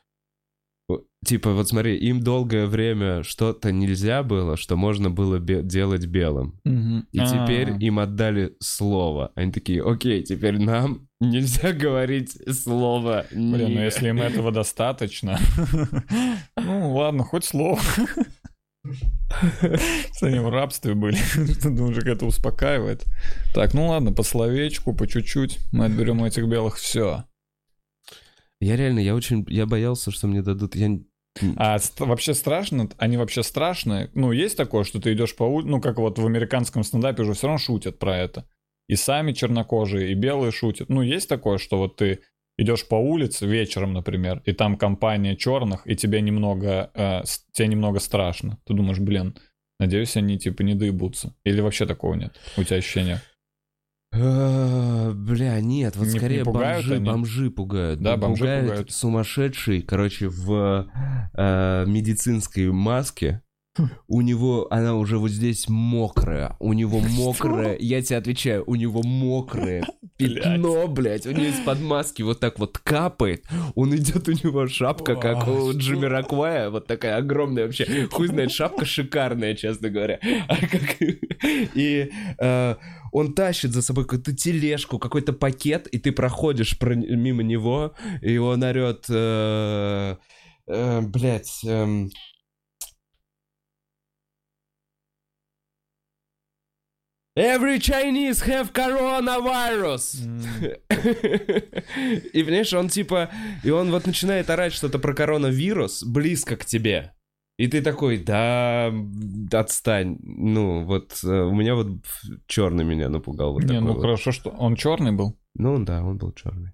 Типа, вот смотри, им долгое время что-то нельзя было, что можно было бе- делать белым. И теперь А. им отдали слово. Они такие, окей, теперь нам нельзя [LAUGHS] говорить слово Блин, ну если им этого достаточно. [LAUGHS] Ну ладно, хоть слово. [LAUGHS] Что они в рабстве были. [LAUGHS] Как это успокаивает? Так, ну ладно, по словечку, по чуть-чуть. Мы отберем у этих белых все. Я реально, я очень, я боялся, что мне дадут, я... А ст- вообще страшно? Они вообще страшные? Ну, есть такое, что ты идешь по улице, ну, как вот в американском стендапе уже все равно шутят про это. И сами чернокожие, и белые шутят. Ну, есть такое, что вот ты идешь по улице вечером, например, и там компания черных, и тебе немного, э, тебе немного страшно. Ты думаешь, блин, надеюсь, они типа не доебутся. Или вообще такого нет? У тебя ощущения? А, Бля, нет, вот Не- не скорее пугают бомжи, они? бомжи пугают. Да, бомжи Пугает пугают. Сумасшедший, короче, в э, медицинской маске у него, она уже вот здесь мокрая, у него мокрая, я тебе отвечаю, у него мокрое [LAUGHS] пятно, блядь, у него из-под маски вот так вот капает, он идет, у него шапка, как у Джимми Раквая, вот такая огромная вообще, хуй знает, шапка шикарная, честно говоря. А как- И э, он тащит за собой какую-то тележку, какой-то пакет, и ты проходишь про- мимо него, и он орет, э, э, блядь, эм, Every Chinese have coronavirus. И, понимаешь, он типа... И он вот начинает орать что-то про коронавирус близко к тебе. И ты такой, да, отстань. Ну, вот э, у меня вот черный меня напугал. Вот Не, такой ну вот. хорошо, что он черный был. Ну да, он был черный.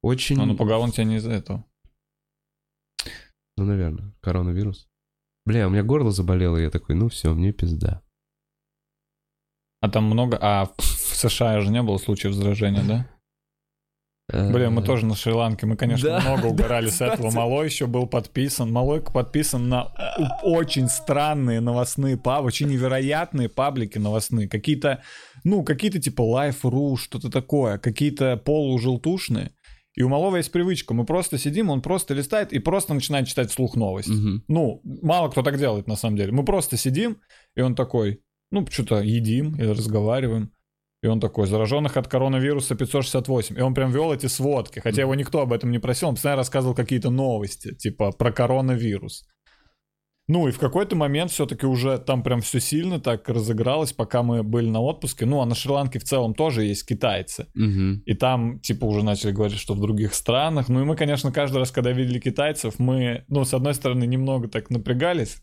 Очень... А напугал он тебя не из-за этого. Ну, наверное, коронавирус. Бля, у меня горло заболело, и я такой, ну все, мне пизда. А там много... А в США же не было случаев заражения, да? Блин, мы Э, тоже на Шри-Ланке, мы, конечно, Да, много [LAUGHS] да, угорали с этого. Малой еще был подписан. Малой подписан на очень странные новостные паблики, очень невероятные паблики новостные. Какие-то, ну, какие-то типа Life.ru, что-то такое, какие-то полужелтушные. И у Малого есть привычка, мы просто сидим, он просто листает и просто начинает читать вслух новости. мгм. Ну, мало кто так делает на самом деле. Мы просто сидим, и он такой, ну, что-то едим или разговариваем. И он такой, зараженных от коронавируса 568. И он прям вел эти сводки, хотя его никто об этом не просил, он постоянно рассказывал какие-то новости, типа про коронавирус. Ну и в какой-то момент все-таки уже там прям все сильно так разыгралось, пока мы были на отпуске. Ну а на Шри-Ланке в целом тоже есть китайцы. Мгм. И там, типа, уже начали говорить, что в других странах. Ну и мы, конечно, каждый раз, когда видели китайцев, мы, ну, с одной стороны, немного так напрягались,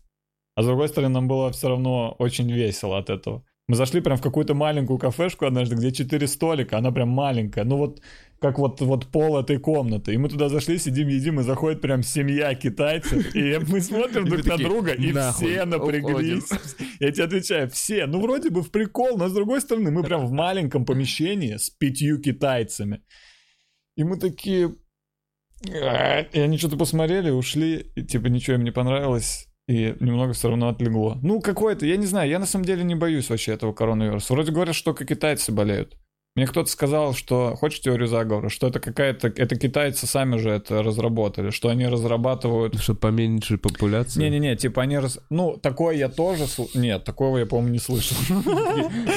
а с другой стороны, нам было все равно очень весело от этого. Мы зашли прям в какую-то маленькую кафешку однажды, где четыре столика, она прям маленькая, ну вот как вот, вот пол этой комнаты. И мы туда зашли, сидим, едим, и заходит прям семья китайцев. И [LAUGHS] мы смотрим друг на друга, и «Нахуй, все напряглись. Я тебе отвечаю, все. Ну, вроде бы в прикол, но с другой стороны, мы прям в маленьком помещении с пятью китайцами. И мы такие... «А». И они что-то посмотрели, ушли, и типа ничего им не понравилось. И немного все равно отлегло. Ну, какое-то, я не знаю, я на самом деле не боюсь вообще этого коронавируса. Вроде говорят, что только китайцы болеют. Мне кто-то сказал, что, хочешь теорию заговора, что это какая-то, это китайцы сами же это разработали, что они разрабатывают Чтобы поменьше популяции. не-не-не, типа они раз... Ну, такое я тоже... Нет, такого я, по-моему, не слышал. [LAUGHS]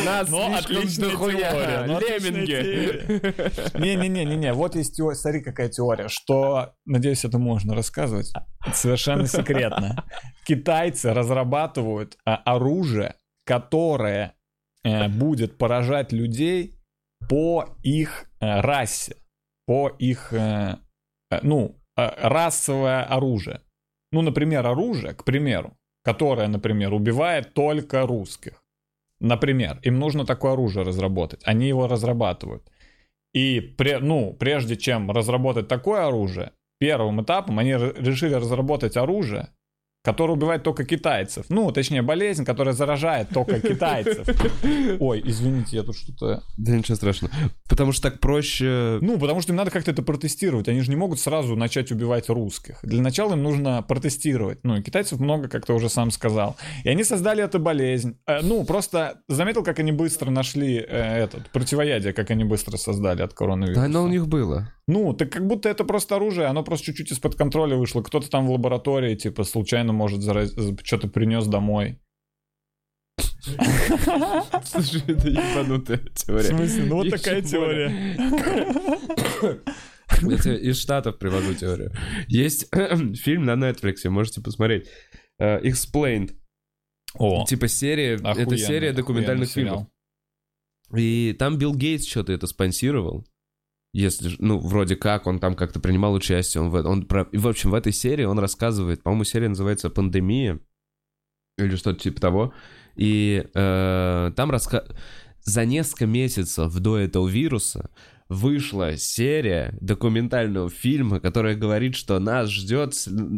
Нас Но отличная теория, но отличная Лемминги. теория. Не-не-не-не-не, вот есть теория, смотри, какая теория, что, надеюсь, это можно рассказывать, совершенно секретно. Китайцы разрабатывают а, оружие, которое э, будет поражать людей по их э, расе, по их, э, э, ну, расовое оружие. Ну, например, оружие, к примеру, которое, например, убивает только русских. Например, им нужно такое оружие разработать. Они его разрабатывают. И, ну, прежде чем разработать такое оружие, первым этапом они решили разработать оружие, которое убивает только китайцев. Ну, точнее, болезнь, которая заражает только китайцев. Ой, извините, я тут что-то... Да ничего страшного. Потому что так проще... Ну, потому что им надо как-то это протестировать. Они же не могут сразу начать убивать русских. Для начала им нужно протестировать. Ну, и китайцев много, как ты уже сам сказал. И они создали эту болезнь. Э, ну, просто заметил, как они быстро нашли э, этот противоядие, как они быстро создали от коронавируса. Да оно у них было. Ну, так как будто это просто оружие, оно просто чуть-чуть из-под контроля вышло. Кто-то там в лаборатории, типа, случайно, может, зараз... что-то принес домой. Слушай, это ебанутая В теория. смысле? Ну, вот такая теория. Из Штатов привожу теорию. Есть [CLEARS THROAT] фильм на Netflix, можете посмотреть. Э, Explained. О, Типа серия, это серия документальных фильмов. И там Билл Гейтс что-то это спонсировал. Если, ну, вроде как, он там как-то принимал участие. Он, в, он про- в общем, в этой серии он рассказывает, по-моему, серия называется «Пандемия» или что-то типа того. И э, там раска... за несколько месяцев до этого вируса вышла серия документального фильма, которая говорит, что нас ждет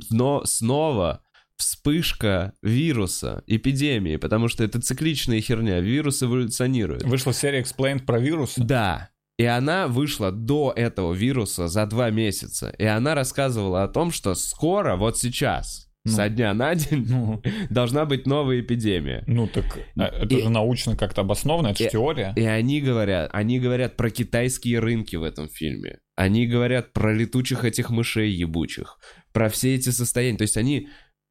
но снова вспышка вируса, эпидемии, потому что это цикличная херня, вирус эволюционирует. Вышла серия Explained про вирус. Да. И она вышла до этого вируса за два месяца. И она рассказывала о том, что скоро, вот сейчас, Ну. Со дня на день Ну, [LAUGHS] должна быть новая эпидемия. ну так а, это И- же научно как-то обосновано, это же И- теория. И они говорят, они говорят про китайские рынки в этом фильме. Они говорят про летучих этих мышей ебучих, про все эти состояния. То есть они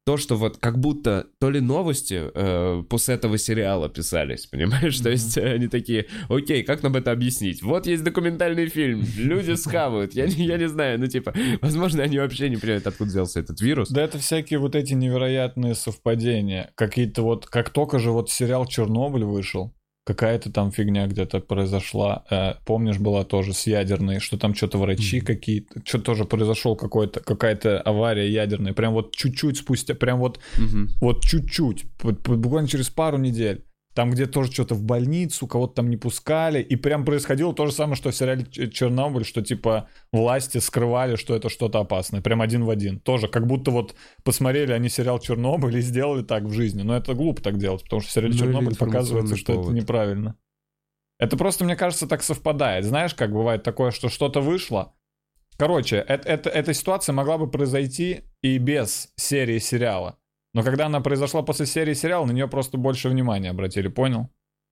то, что вот как будто то ли новости э, после этого сериала писались, [LAUGHS] понимаешь? То есть они такие, окей, как нам это объяснить? Вот есть документальный фильм, люди [LAUGHS] схавают, я, не- я не знаю, ну типа, возможно, они вообще не понимают, откуда взялся этот вирус. Да это всякие вот эти невероятные совпадения. Какие-то вот, как только же вот сериал «Чернобыль» вышел, какая-то там фигня где-то произошла. Э, помнишь, была тоже с ядерной, что там что-то врачи Мгм. какие-то, что тоже произошел какой-то, какая-то авария ядерная, прям вот чуть-чуть спустя, прям вот, Мгм. вот чуть-чуть, буквально через пару недель. Там, где тоже что-то в больницу, кого-то там не пускали, и прям происходило то же самое, что в сериале «Чернобыль», что типа власти скрывали, что это что-то опасное, прям один в один. Тоже, как будто вот посмотрели они сериал «Чернобыль» и сделали так в жизни. Но это глупо так делать, потому что в сериале Ну, «Чернобыль» показывается, что это повод. неправильно. Это просто, мне кажется, так совпадает. Знаешь, как бывает такое, что что-то вышло. Короче, это, это- эта ситуация могла бы произойти и без серии сериала. Но когда она произошла после серии сериала, на нее просто больше внимания обратили, понял?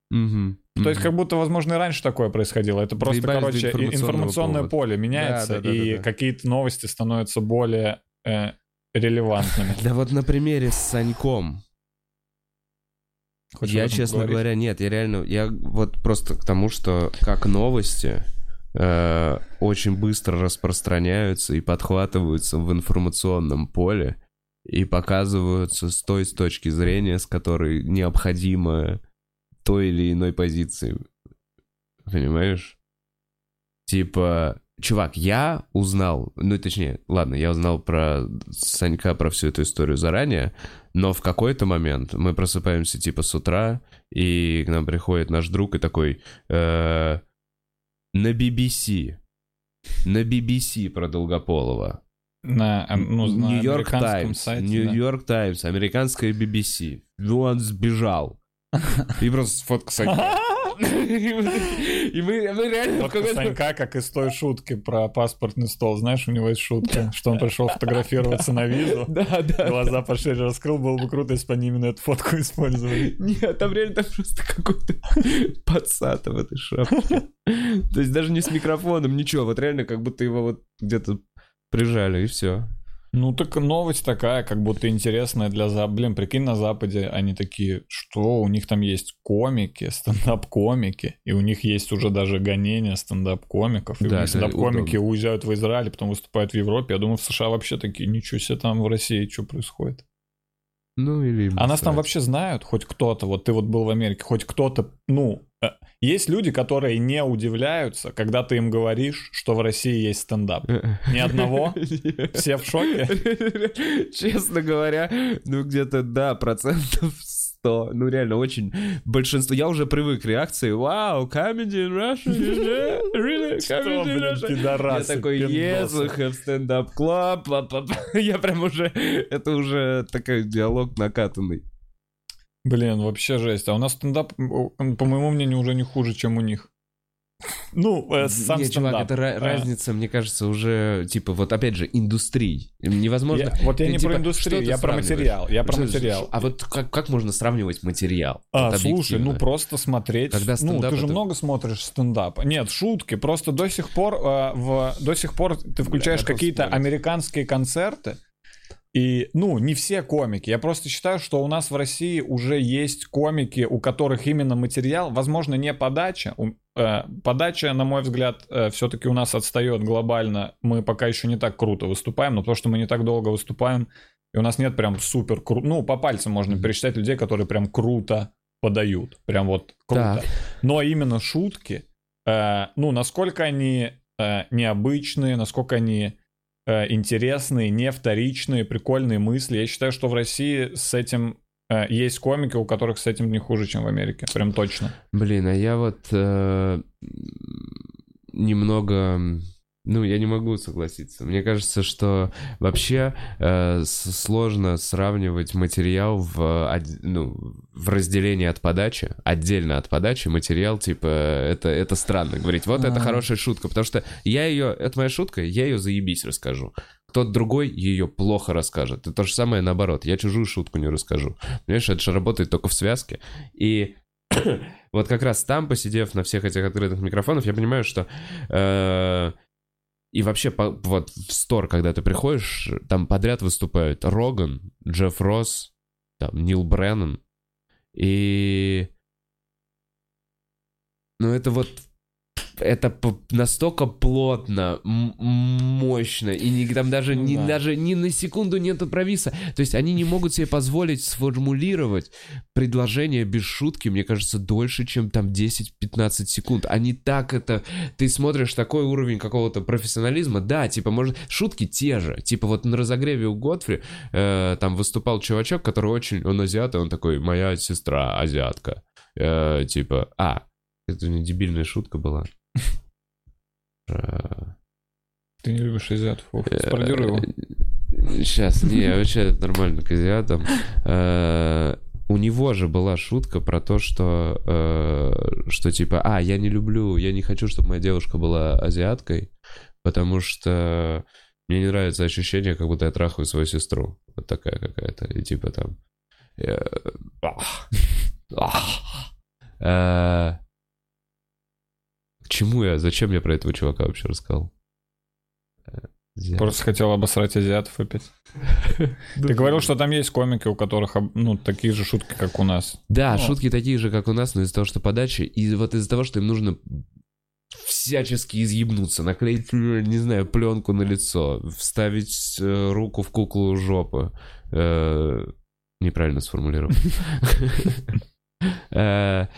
Мгм. То есть, Мгм. как будто, возможно, и раньше такое происходило. Это просто, Доебались до короче, информационное повода. поле меняется, Да, да, да, и да, да. какие-то новости становятся более э, релевантными. [LAUGHS] Да вот на примере с Саньком. Хочешь я, честно поговорить? говоря, нет, я реально, я вот просто к тому, что как новости э, очень быстро распространяются и подхватываются в информационном поле и показываются с той с точки зрения, с которой необходимо той или иной позиции. Понимаешь? Типа, чувак, я узнал, ну точнее, ладно, я узнал про Санька, про всю эту историю заранее, но в какой-то момент мы просыпаемся типа с утра, и к нам приходит наш друг и такой, э, на BBC, на BBC про Долгополова. На, ну, на Нью-Йорк Таймс. Нью-Йорк Таймс, американская BBC. Ну, он сбежал. [LAUGHS] И просто фотка Санька. [LAUGHS] И мы мы реально Фотка. Санька, как из той шутки про паспортный стол. Знаешь, у него есть шутка, что он пришел фотографироваться на визу. [LAUGHS] Да, да. Глаза пошире раскрыл, было бы круто, если бы они именно эту фотку использовали. Нет, там реально там просто какой-то пацата в этой шапке. То есть даже не с микрофоном, ничего. Вот реально как будто его вот где-то прижали, и все. Ну, так новость такая, как будто интересная для Запада. Блин, прикинь, на Западе они такие, что у них там есть комики, стендап-комики, и у них есть уже даже гонения стендап-комиков, и Да, стендап-комики удобно. уезжают в Израиль, потом выступают в Европе. Я думаю, в США вообще такие, ничего себе там в России, что происходит. Ну или... А нас там вообще знают, хоть кто-то, вот ты вот был в Америке, хоть кто-то, ну, есть люди, которые не удивляются, когда ты им говоришь, что в России есть стендап. Ни одного? [LAUGHS] Все в шоке? Честно говоря, ну где-то, да, процентов 100. Ну реально, очень большинство. Я уже привык к реакции. Вау, comedy in Russia? [LAUGHS] Really? Comedy in Russia? Я такой, yes, [LAUGHS] па-па-па». Я прям уже, это уже такой диалог накатанный. Блин, вообще жесть. А у нас стендап, по моему мнению, уже не хуже, чем у них. Ну, э, сам Не, чувак, стендап. это А. разница, мне кажется, уже, типа, вот опять же, индустрий. Невозможно... Я- вот я Ты, не типа, про индустрию, я про материал. Я про Что- материал. А вот как, как можно сравнивать материал? А, Вот слушай, ну просто смотреть. Когда ну, стендап ты же это- много смотришь стендапа. Нет, шутки. Просто до сих пор э, в до сих пор ты включаешь какие-то американские концерты. И, ну, не все комики. Я просто считаю, что у нас в России уже есть комики, у которых именно материал, возможно, не подача. Э, подача, на мой взгляд, все-таки у нас отстает глобально. Мы пока еще не так круто выступаем, но потому что мы не так долго выступаем, и у нас нет прям супер круто. Ну, по пальцам можно пересчитать людей, которые прям круто подают. Прям вот круто. Так. Но именно шутки, э, ну, насколько они э, необычные, насколько они э, интересные, не вторичные, прикольные мысли. Я считаю, что в России с этим э, есть комики, у которых с этим не хуже, чем в Америке. Прям точно. Блин, а я вот э, немного... Ну, я не могу согласиться. Мне кажется, что вообще э, сложно сравнивать материал в, ну, в разделении от подачи, отдельно от подачи материал, типа, это, это странно говорить. Вот это А. хорошая шутка, потому что я ее, это моя шутка, я ее заебись расскажу. Кто-то другой ее плохо расскажет. И то же самое наоборот. Я чужую шутку не расскажу. Понимаешь, это же работает только в связке. И [CLEARS THROAT] вот как раз там, посидев на всех этих открытых микрофонах, я понимаю, что... Э, и вообще, по, вот в стор, когда ты приходишь, там подряд выступают Роган, Джефф Росс, там, Нил Бреннан. И... Ну, это вот это настолько плотно, мощно, и не, там даже, ну, ни, да. даже ни на секунду нету провиса. То есть они не могут себе позволить сформулировать предложение без шутки, мне кажется, дольше, чем там 10-15 секунд. Они так это... Ты смотришь такой уровень какого-то профессионализма, да, типа, может, шутки те же. Типа вот на разогреве у Готфри э, там выступал чувачок, который очень... Он азиат, и он такой, моя сестра азиатка. Э, типа, а, это не дебильная шутка была. Ты не любишь азиатов? Спародируй его. Сейчас, не, вообще нормально к азиатам. Э, у него же была шутка про то, что, э, что типа, а, я не люблю, я не хочу, чтобы моя девушка была азиаткой, потому что мне не нравится ощущение, как будто я трахаю свою сестру. Вот такая какая-то. И типа там... Э, к чему я? Зачем я про этого чувака вообще рассказал? Азиат. Просто хотел обосрать азиатов опять. [LAUGHS] Ты говорил, что там есть комики, у которых ну такие же шутки, как у нас. Да, шутки такие же, как у нас, но из-за того, что подача, и вот из-за того, что им нужно всячески изъебнуться, наклеить, не знаю, пленку на лицо, вставить э, руку в куклу жопы. Э, неправильно сформулировал. [LAUGHS]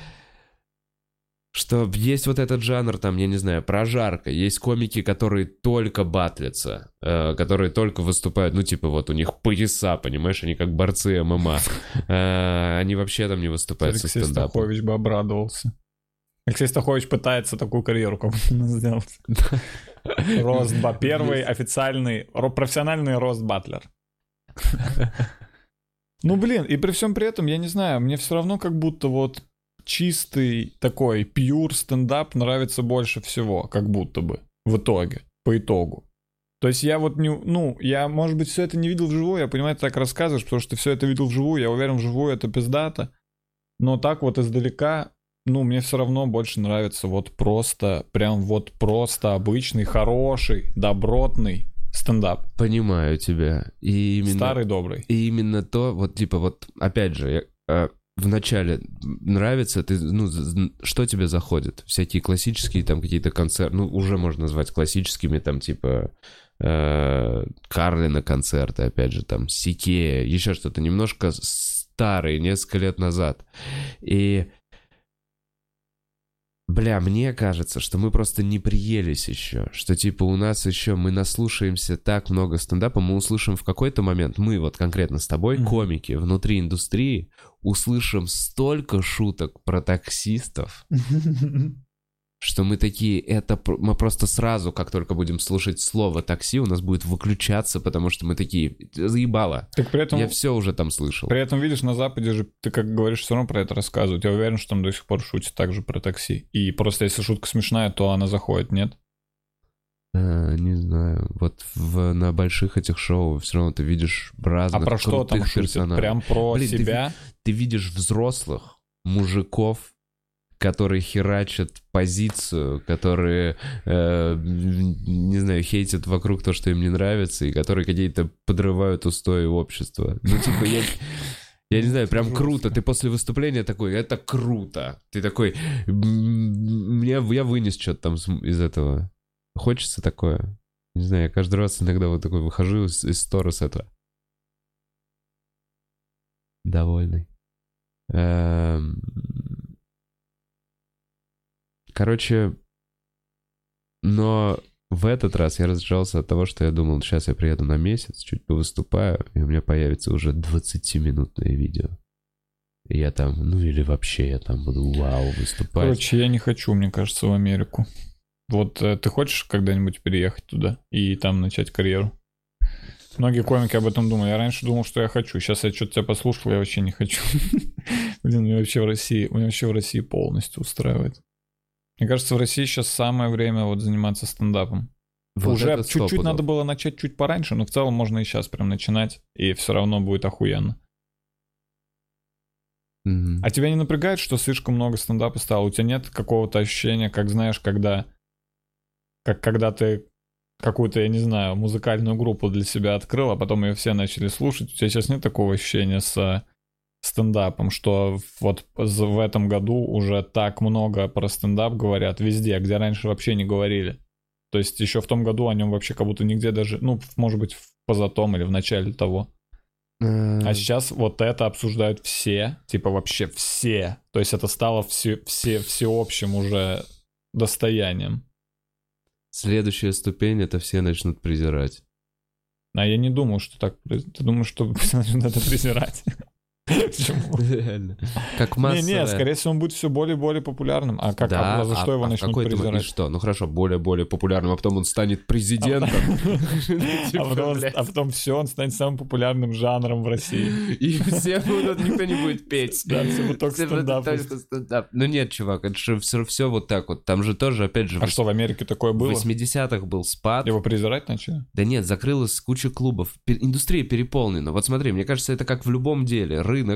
Что есть вот этот жанр, там, я не знаю, прожарка. Есть комики, которые только батлятся, э, которые только выступают, ну, типа, вот у них пояса, понимаешь, они как борцы ММА. [LAUGHS] Э, они вообще там не выступают Алексей со стендапом. Стахович бы обрадовался. Алексей Стахович пытается такую карьеру как [LAUGHS] сделать. [LAUGHS] Рост, первый официальный, профессиональный рост батлер. Ну, блин, и при всем при этом, я не знаю, мне все равно как будто вот чистый такой пьюр стендап нравится больше всего, как будто бы, в итоге, по итогу. То есть я вот не, ну, я, может быть, все это не видел вживую, я понимаю, ты так рассказываешь, потому что ты все это видел вживую, я уверен, вживую это пиздато, но так вот издалека, ну, мне все равно больше нравится вот просто, прям вот просто обычный, хороший, добротный стендап. Понимаю тебя. И именно, Старый добрый. И именно то, вот типа вот, опять же, я, э, вначале нравится, ты, ну, что тебе заходит? Всякие классические там какие-то концерты, ну, уже можно назвать классическими, там, типа, э, Карлина концерты, опять же, там, Сикея, еще что-то немножко старые, несколько лет назад. И Бля, мне кажется, что мы просто не приелись еще. Что типа у нас еще мы наслушаемся так много стендапа, мы услышим в какой-то момент, мы вот конкретно с тобой, mm-hmm. комики внутри индустрии, услышим столько шуток про таксистов, [LAUGHS] что мы такие, это мы просто сразу, как только будем слушать слово такси, у нас будет выключаться, потому что мы такие, заебало. Так при этом... Я все уже там слышал. При этом, видишь, на Западе же, ты как говоришь, все равно про это рассказывают. Я уверен, что там до сих пор шутят также про такси. И просто если шутка смешная, то она заходит, нет? А, не знаю. Вот в, на больших этих шоу все равно ты видишь разных А про что там шутят? Прям про Блин, себя? Ты, ты видишь взрослых мужиков, которые херачат позицию, которые, э, не знаю, хейтят вокруг то, что им не нравится, и которые какие-то подрывают устои общества. Ну, типа, я... Я не знаю, прям круто. Ты после выступления такой, это круто. Ты такой, мне, я вынес что-то там из этого. Хочется такое. Не знаю, я каждый раз иногда вот такой выхожу из, из стора с этого. Довольный. Эм... Короче, но в этот раз я раздражался от того, что я думал, сейчас я приеду на месяц, чуть повыступаю, и у меня появится уже 20-минутное видео. И я там, ну или вообще я там буду вау выступать. Короче, я не хочу, мне кажется, в Америку. Вот э, ты хочешь когда-нибудь переехать туда и там начать карьеру? Многие комики об этом думают. Я раньше думал, что я хочу. Сейчас я что-то тебя послушал, я вообще не хочу. [LAUGHS] Блин, меня вообще в России, меня вообще в России полностью устраивает. Мне кажется, в России сейчас самое время вот заниматься стендапом. Вот Уже чуть-чуть надо было начать чуть пораньше, но в целом можно и сейчас прям начинать, и все равно будет охуенно. Мгм. А тебя не напрягает, что слишком много стендапа стало? У тебя нет какого-то ощущения, как знаешь, когда... Как когда ты какую-то, я не знаю, музыкальную группу для себя открыл, а потом ее все начали слушать. У тебя сейчас нет такого ощущения с э, стендапом, что вот в этом году уже так много про стендап говорят везде, где раньше вообще не говорили. То есть еще в том году о нем вообще как будто нигде даже, ну, может быть, в позатом или в начале того. А сейчас вот это обсуждают все, типа вообще все. То есть это стало все, все, всеобщим уже достоянием. Следующая ступень это все начнут презирать. А я не думаю, что так... Ты думаешь, что [LAUGHS] все начнут это презирать? Реально. Как Не, массовая... не, скорее всего, он будет все более и более популярным. А как, Да, а за что а- его а в начнут презирать? Что? Ну хорошо, более-более популярным, а потом он станет президентом. А [LAUGHS] Типа, потом, он- блядь. а все, он станет самым популярным жанром в России. И все будут, никто не будет петь. Да, все будут только стендап. Ну нет, чувак, это же все, вот так вот. Там же тоже, опять же, А что, в Америке такое в было? 80-х был спад. Его презирать начали? Да нет, закрылась куча клубов. Индустрия переполнена. Вот смотри, мне кажется, это как в любом деле. Рынок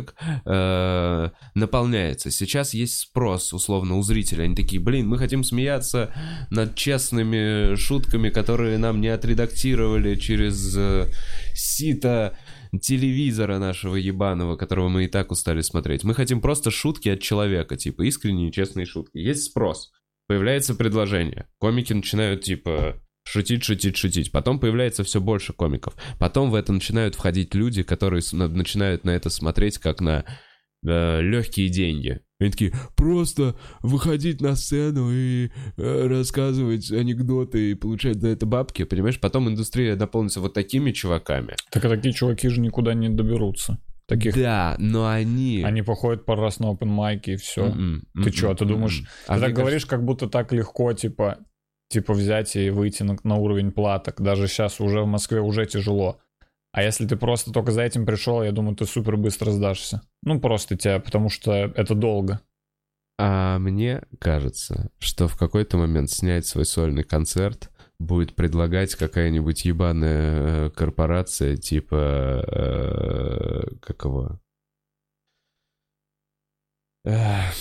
э, наполняется. Сейчас есть спрос, условно, у зрителей. Они такие, блин, мы хотим смеяться над честными шутками, которые нам не отредактировали через э, сито телевизора нашего ебаного, которого мы и так устали смотреть. Мы хотим просто шутки от человека, типа искренние честные шутки. Есть спрос. Появляется предложение. Комики начинают, типа, шутить, шутить, шутить. Потом появляется все больше комиков. Потом в это начинают входить люди, которые начинают на это смотреть как на легкие деньги. Они такие, просто выходить на сцену и э, рассказывать анекдоты и получать за это бабки, понимаешь? Потом индустрия наполнится вот такими чуваками. Так а такие чуваки же никуда не доберутся. Таких Да, но они... Они походят по раз на open майки и все. М-м, Ты м-м, чё, ты думаешь, м-м. Ты А так мне говоришь, как будто так легко, типа, типа взять и выйти на, на уровень платок. Даже сейчас уже в Москве уже тяжело. А если ты просто только за этим пришел, я думаю, ты супер быстро сдашься. Ну, просто тебя, потому что это долго. А мне кажется, что в какой-то момент снять свой сольный концерт будет предлагать какая-нибудь ебаная э, корпорация, типа... э, как его? Эх,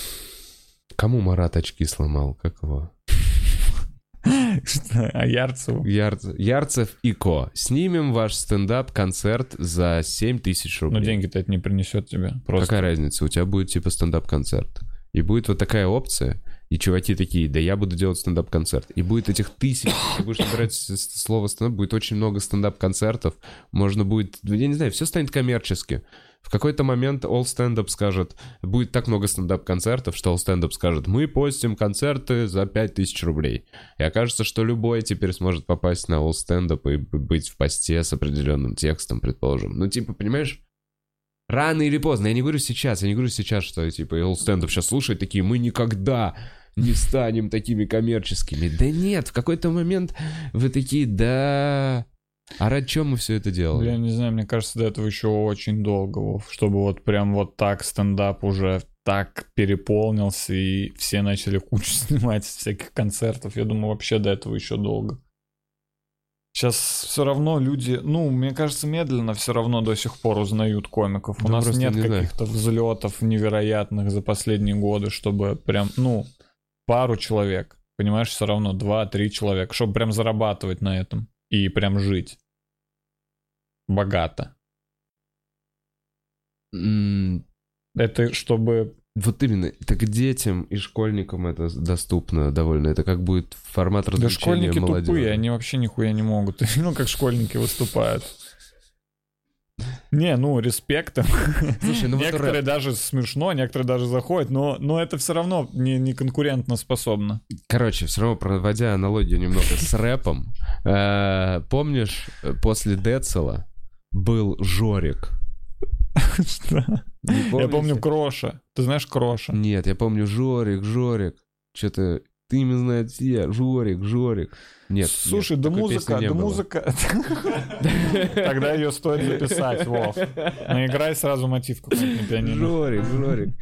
Кому Марат очки сломал? Как его? [LAUGHS] А Ярцеву? Ярц- Ярцев и Ко. Снимем ваш стендап-концерт за 7 тысяч Но рублей. деньги-то это не принесет тебе. Просто. Какая разница? У тебя будет типа стендап-концерт. И будет вот такая опция, и чуваки такие, да я буду делать стендап-концерт. И будет этих тысяч, ты будешь набирать слово стендап, будет очень много стендап-концертов. Можно будет, я не знаю, все станет коммерчески. В какой-то момент All Stand Up скажет, будет так много стендап-концертов, что All Stand Up скажет, мы постим концерты за 5000 рублей. И окажется, что любой теперь сможет попасть на All Stand Up и быть в посте с определенным текстом, предположим. Ну, типа, понимаешь? Рано или поздно, я не говорю сейчас, я не говорю сейчас, что типа All Stand Up сейчас слушают такие, мы никогда не станем такими коммерческими. Да нет, в какой-то момент вы такие, да... А ради чего мы все это делаем? Я не знаю, мне кажется, до этого еще очень долго, Вов, чтобы вот прям вот так стендап уже так переполнился, и все начали кучу [LAUGHS] снимать всяких концертов. Я думаю, вообще до этого еще долго. Сейчас все равно люди, ну, мне кажется, медленно все равно до сих пор узнают комиков. У Да нас просто нет не каких-то взлетов невероятных за последние годы, чтобы прям, ну, пару человек, понимаешь, все равно два-три человека, чтобы прям зарабатывать на этом и прям жить богато. Это чтобы... Вот именно, так детям и школьникам это доступно довольно. Это как будет формат Да развлечения школьники молодежи. тупые, они вообще нихуя не могут. Видел, [LAUGHS] как школьники выступают? [LAUGHS] Не, ну, респект. [LAUGHS] Слушай, ну вот некоторые рэп. даже смешно, некоторые даже заходят, но, но это все равно не, не конкурентно способно. Короче, все равно проводя аналогию немного с рэпом, э, помнишь, э, после Децела был Жорик? [LAUGHS] Что? Я помню Кроша. Ты знаешь Кроша? Нет, я помню Жорик, Жорик. Что-то ты имя знает все, Жорик, Жорик. Нет, Слушай, нет, да музыка, да было. музыка. [LAUGHS] Тогда ее стоит записать, Вов. Наиграй сразу мотив какой-нибудь на пианино. Жорик, Жорик.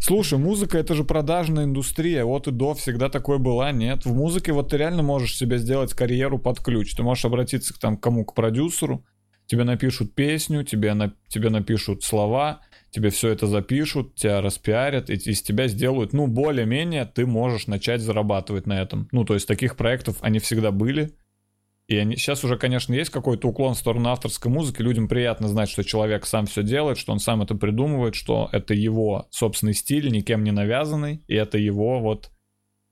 Слушай, музыка это же продажная индустрия. Вот и до всегда такой была, нет? В музыке вот ты реально можешь себе сделать карьеру под ключ. Ты можешь обратиться к там кому, к продюсеру, тебе напишут песню, тебе, на, тебе напишут слова, тебе все это запишут, тебя распиарят, и из тебя сделают, ну, более-менее ты можешь начать зарабатывать на этом. Ну, то есть таких проектов, они всегда были. И они, сейчас уже, конечно, есть какой-то уклон в сторону авторской музыки. Людям приятно знать, что человек сам все делает, что он сам это придумывает, что это его собственный стиль, никем не навязанный, и это его вот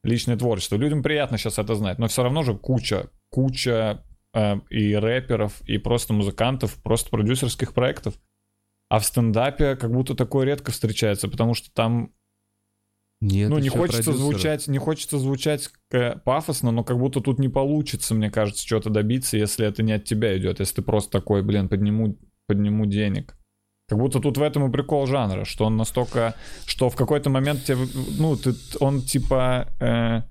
личное творчество. Людям приятно сейчас это знать, но все равно же куча, куча и рэперов, и просто музыкантов, просто продюсерских проектов. А в стендапе как будто такое редко встречается, потому что там Нет, ну, не хочется продюсеры. звучать, не хочется звучать э, пафосно, но как будто тут не получится, мне кажется, чего-то добиться, если это не от тебя идет, если ты просто такой, блин, подниму, подниму денег. Как будто тут в этом и прикол жанра, что он настолько, что в какой-то момент тебе, ну, ты, он типа, э,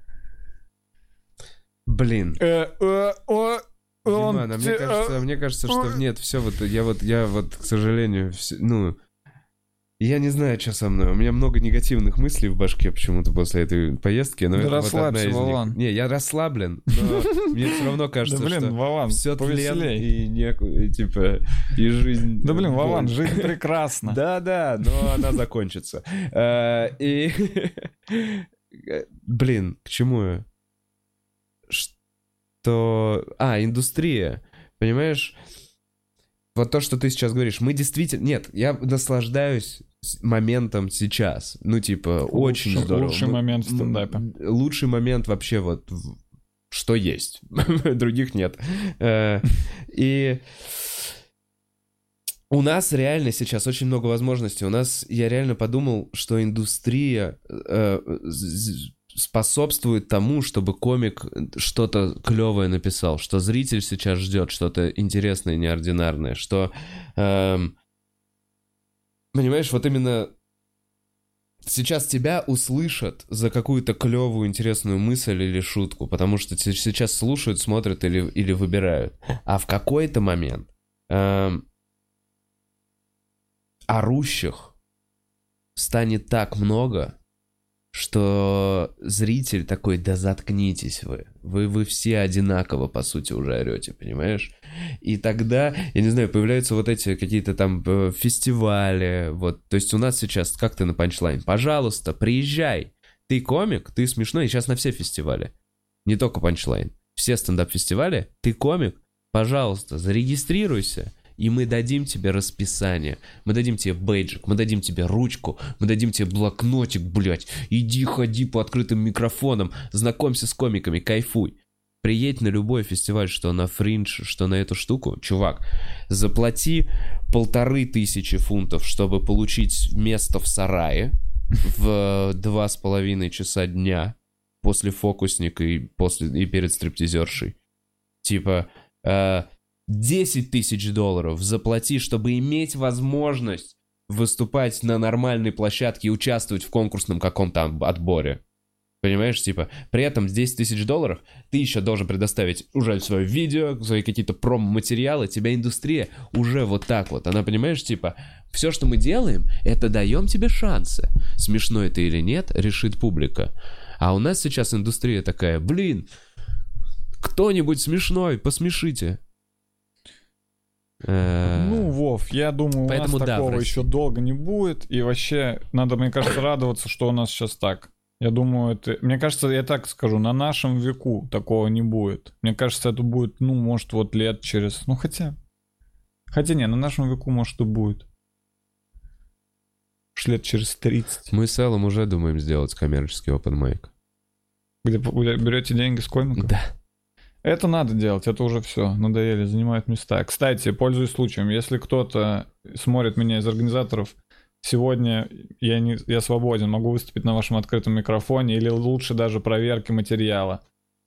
Блин. э, э, о, он Диман, а мне кажется, э, мне кажется, что нет, все вот, я вот, я вот, к сожалению, всё- ну, я не знаю, что со мной. У меня много негативных мыслей в башке почему-то после этой поездки, но Да это вот расслабься, них. Вован. Не, я расслаблен, но мне все равно Да кажется, блин, что Вован, все тлен повеселей. и неку- и типа и жизнь. Да блин. Вован, жизнь прекрасна. Да, да, но она закончится. Э, И [LAUGHS] блин, к чему я? Что... А, индустрия. Понимаешь? Вот то, что ты сейчас говоришь, мы действительно... Нет, я наслаждаюсь моментом сейчас. Ну, типа, очень Лучший- здорово. лучший момент в стендапе. Лучший момент вообще вот... Что есть. [LAUGHS] Других нет. Э, И... У нас реально сейчас очень много возможностей. У нас, я реально подумал, что индустрия э, способствует тому, чтобы комик что-то клевое написал, что зритель сейчас ждет что-то интересное, неординарное, что, эм, понимаешь, вот именно сейчас тебя услышат за какую-то клевую, интересную мысль или шутку, потому что сейчас слушают, смотрят или, или выбирают. А в какой-то момент эм, орущих станет так много, что зритель такой, да заткнитесь вы. Вы, вы все одинаково, по сути, уже орете, понимаешь? И тогда, я не знаю, появляются вот эти какие-то там э, фестивали, вот. То есть у нас сейчас, как ты на панчлайн? Пожалуйста, приезжай. Ты комик, ты смешной, сейчас на все фестивали. Не только панчлайн. Все стендап-фестивали, ты комик, пожалуйста, зарегистрируйся, и мы дадим тебе расписание. Мы дадим тебе бейджик, мы дадим тебе ручку, мы дадим тебе блокнотик, блядь. Иди, ходи по открытым микрофонам, знакомься с комиками, кайфуй. Приедь на любой фестиваль, что на фриндж, что на эту штуку, чувак, заплати полторы тысячи фунтов, чтобы получить место в сарае в два с половиной часа дня после фокусника и, после, и перед стриптизершей. Типа, э, 10 тысяч долларов заплати, чтобы иметь возможность выступать на нормальной площадке и участвовать в конкурсном каком-то отборе. Понимаешь, типа, при этом с 10 тысяч долларов ты еще должен предоставить уже свое видео, свои какие-то промо-материалы, тебя индустрия уже вот так вот. Она, понимаешь, типа, все, что мы делаем, это даем тебе шансы. Смешно это или нет, решит публика. А у нас сейчас индустрия такая, блин, кто-нибудь смешной, посмешите. Э, Ну, Вов, я думаю, Поэтому у нас да, такого еще долго не будет. И вообще, надо, мне кажется, радоваться, что у нас сейчас так. Я думаю, это... Мне кажется, я так скажу, на нашем веку такого не будет. Мне кажется, это будет, ну, может, вот лет через... Ну, хотя... Хотя не, на нашем веку, может, и будет. Уж лет через 30. Мы с Эллом уже думаем сделать коммерческий open mic. Где берете деньги с комиков? Да. Это надо делать, это уже все, надоели, занимают места. Кстати, пользуясь случаем, если кто-то смотрит меня из организаторов, сегодня я, не, я свободен, могу выступить на вашем открытом микрофоне или лучше даже проверки материала.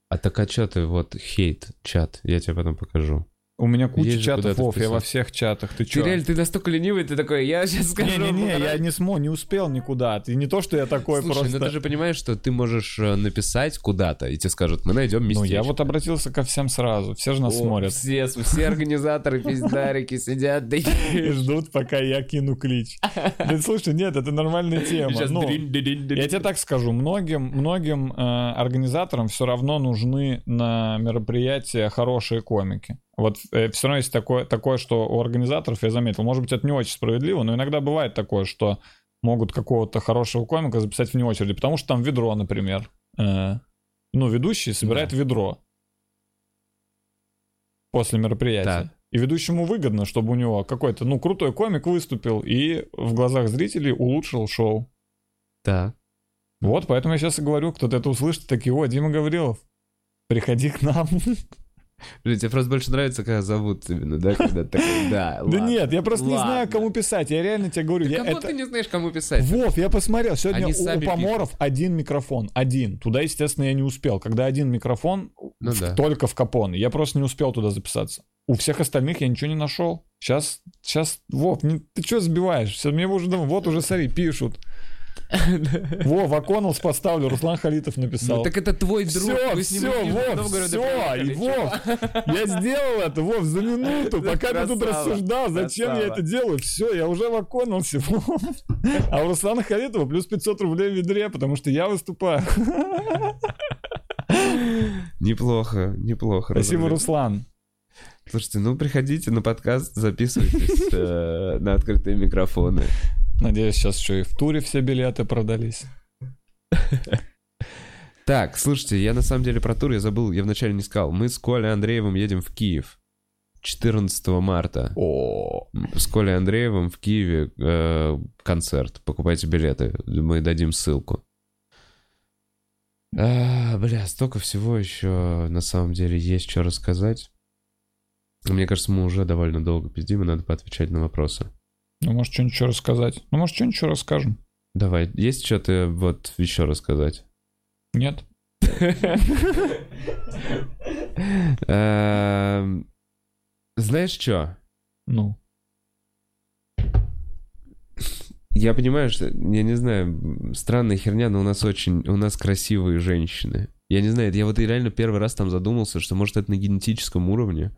А так а чё ты, вот, хейт, чат, я тебе потом покажу. У меня куча Есть чатов, Вов, я во всех чатах. Ты Ты чё? реально, ты настолько ленивый, ты такой, я сейчас скажу. Не-не-не, я не смог, не успел никуда. Ты не то, что я такой Слушай, просто... ну ты же понимаешь, что ты можешь э, написать куда-то, и тебе скажут, мы найдем Ну, местечко. я вот обратился ко всем сразу. Все же нас О, смотрят. Все, все организаторы пиздарики сидят, да И [LAUGHS] ждут, пока я кину клич. Да, слушай, нет, это нормальная тема. Ну. Я тебе так скажу, многим, многим э, организаторам все равно нужны на мероприятия хорошие комики. Вот все равно есть такое, такое, что у организаторов, я заметил, может быть, это не очень справедливо, но иногда бывает такое, что могут какого-то хорошего комика записать вне очереди, потому что там ведро, например. Э, ну, ведущий собирает ведро после мероприятия. Так. И ведущему выгодно, чтобы у него какой-то, ну, крутой комик выступил и в глазах зрителей улучшил шоу. Да. Вот, поэтому я сейчас и говорю, кто-то это услышит, такие, о, Дима Гаврилов, приходи к нам. [LAUGHS] Блин, тебе просто больше нравится, когда зовут именно, да? Когда такой, да, [LAUGHS] Да ладно. нет, я просто не знаю, кому писать. Я реально тебе говорю, я Кому это... ты не знаешь, кому писать? Вов, я посмотрел, сегодня Они у, у сами поморов один микрофон, один. Туда, естественно, я не успел. Когда один микрофон, Ну в- да. только в Капоне, я просто не успел туда записаться. У всех остальных я ничего не нашел. Сейчас, сейчас, Вов, не- ты что сбиваешь? Все, мне уже думаю, вот уже, смотри, пишут. [LAUGHS] Вов, Аконалс поставлю, Руслан Халитов написал. Ну так это твой друг. Все, вы с ним все, Вов, все, приехали, и Вов, я сделал это, Вов, за минуту, пока ты тут рассуждал, зачем я это делаю, все, я уже в Аконалсе, Вов. А у Руслана Халитова плюс 500 рублей в ведре, потому что я выступаю. Неплохо, неплохо. Спасибо. Руслан. Слушайте, ну приходите на подкаст, записывайтесь э, на открытые микрофоны. Надеюсь, сейчас еще и в туре все билеты продались. [LAUGHS] Так, слушайте, я на самом деле про тур я забыл, я вначале не сказал. Мы с Колей Андреевым едем в Киев 14 марта. О, С Колей Андреевым в Киеве э, концерт. Покупайте билеты, мы дадим ссылку. А, бля, столько всего еще на самом деле есть что рассказать. Мне кажется, мы уже довольно долго пиздим, и надо поотвечать на вопросы. Ну может что-нибудь еще рассказать? Ну может что-нибудь еще расскажем? Давай, есть что-то вот еще рассказать? Нет? Эм, Знаешь что? Ну, Я понимаю, что, я не знаю, странная херня, но у нас очень, у нас красивые женщины. Я не знаю, я вот и реально первый раз там задумался, что может это на генетическом уровне.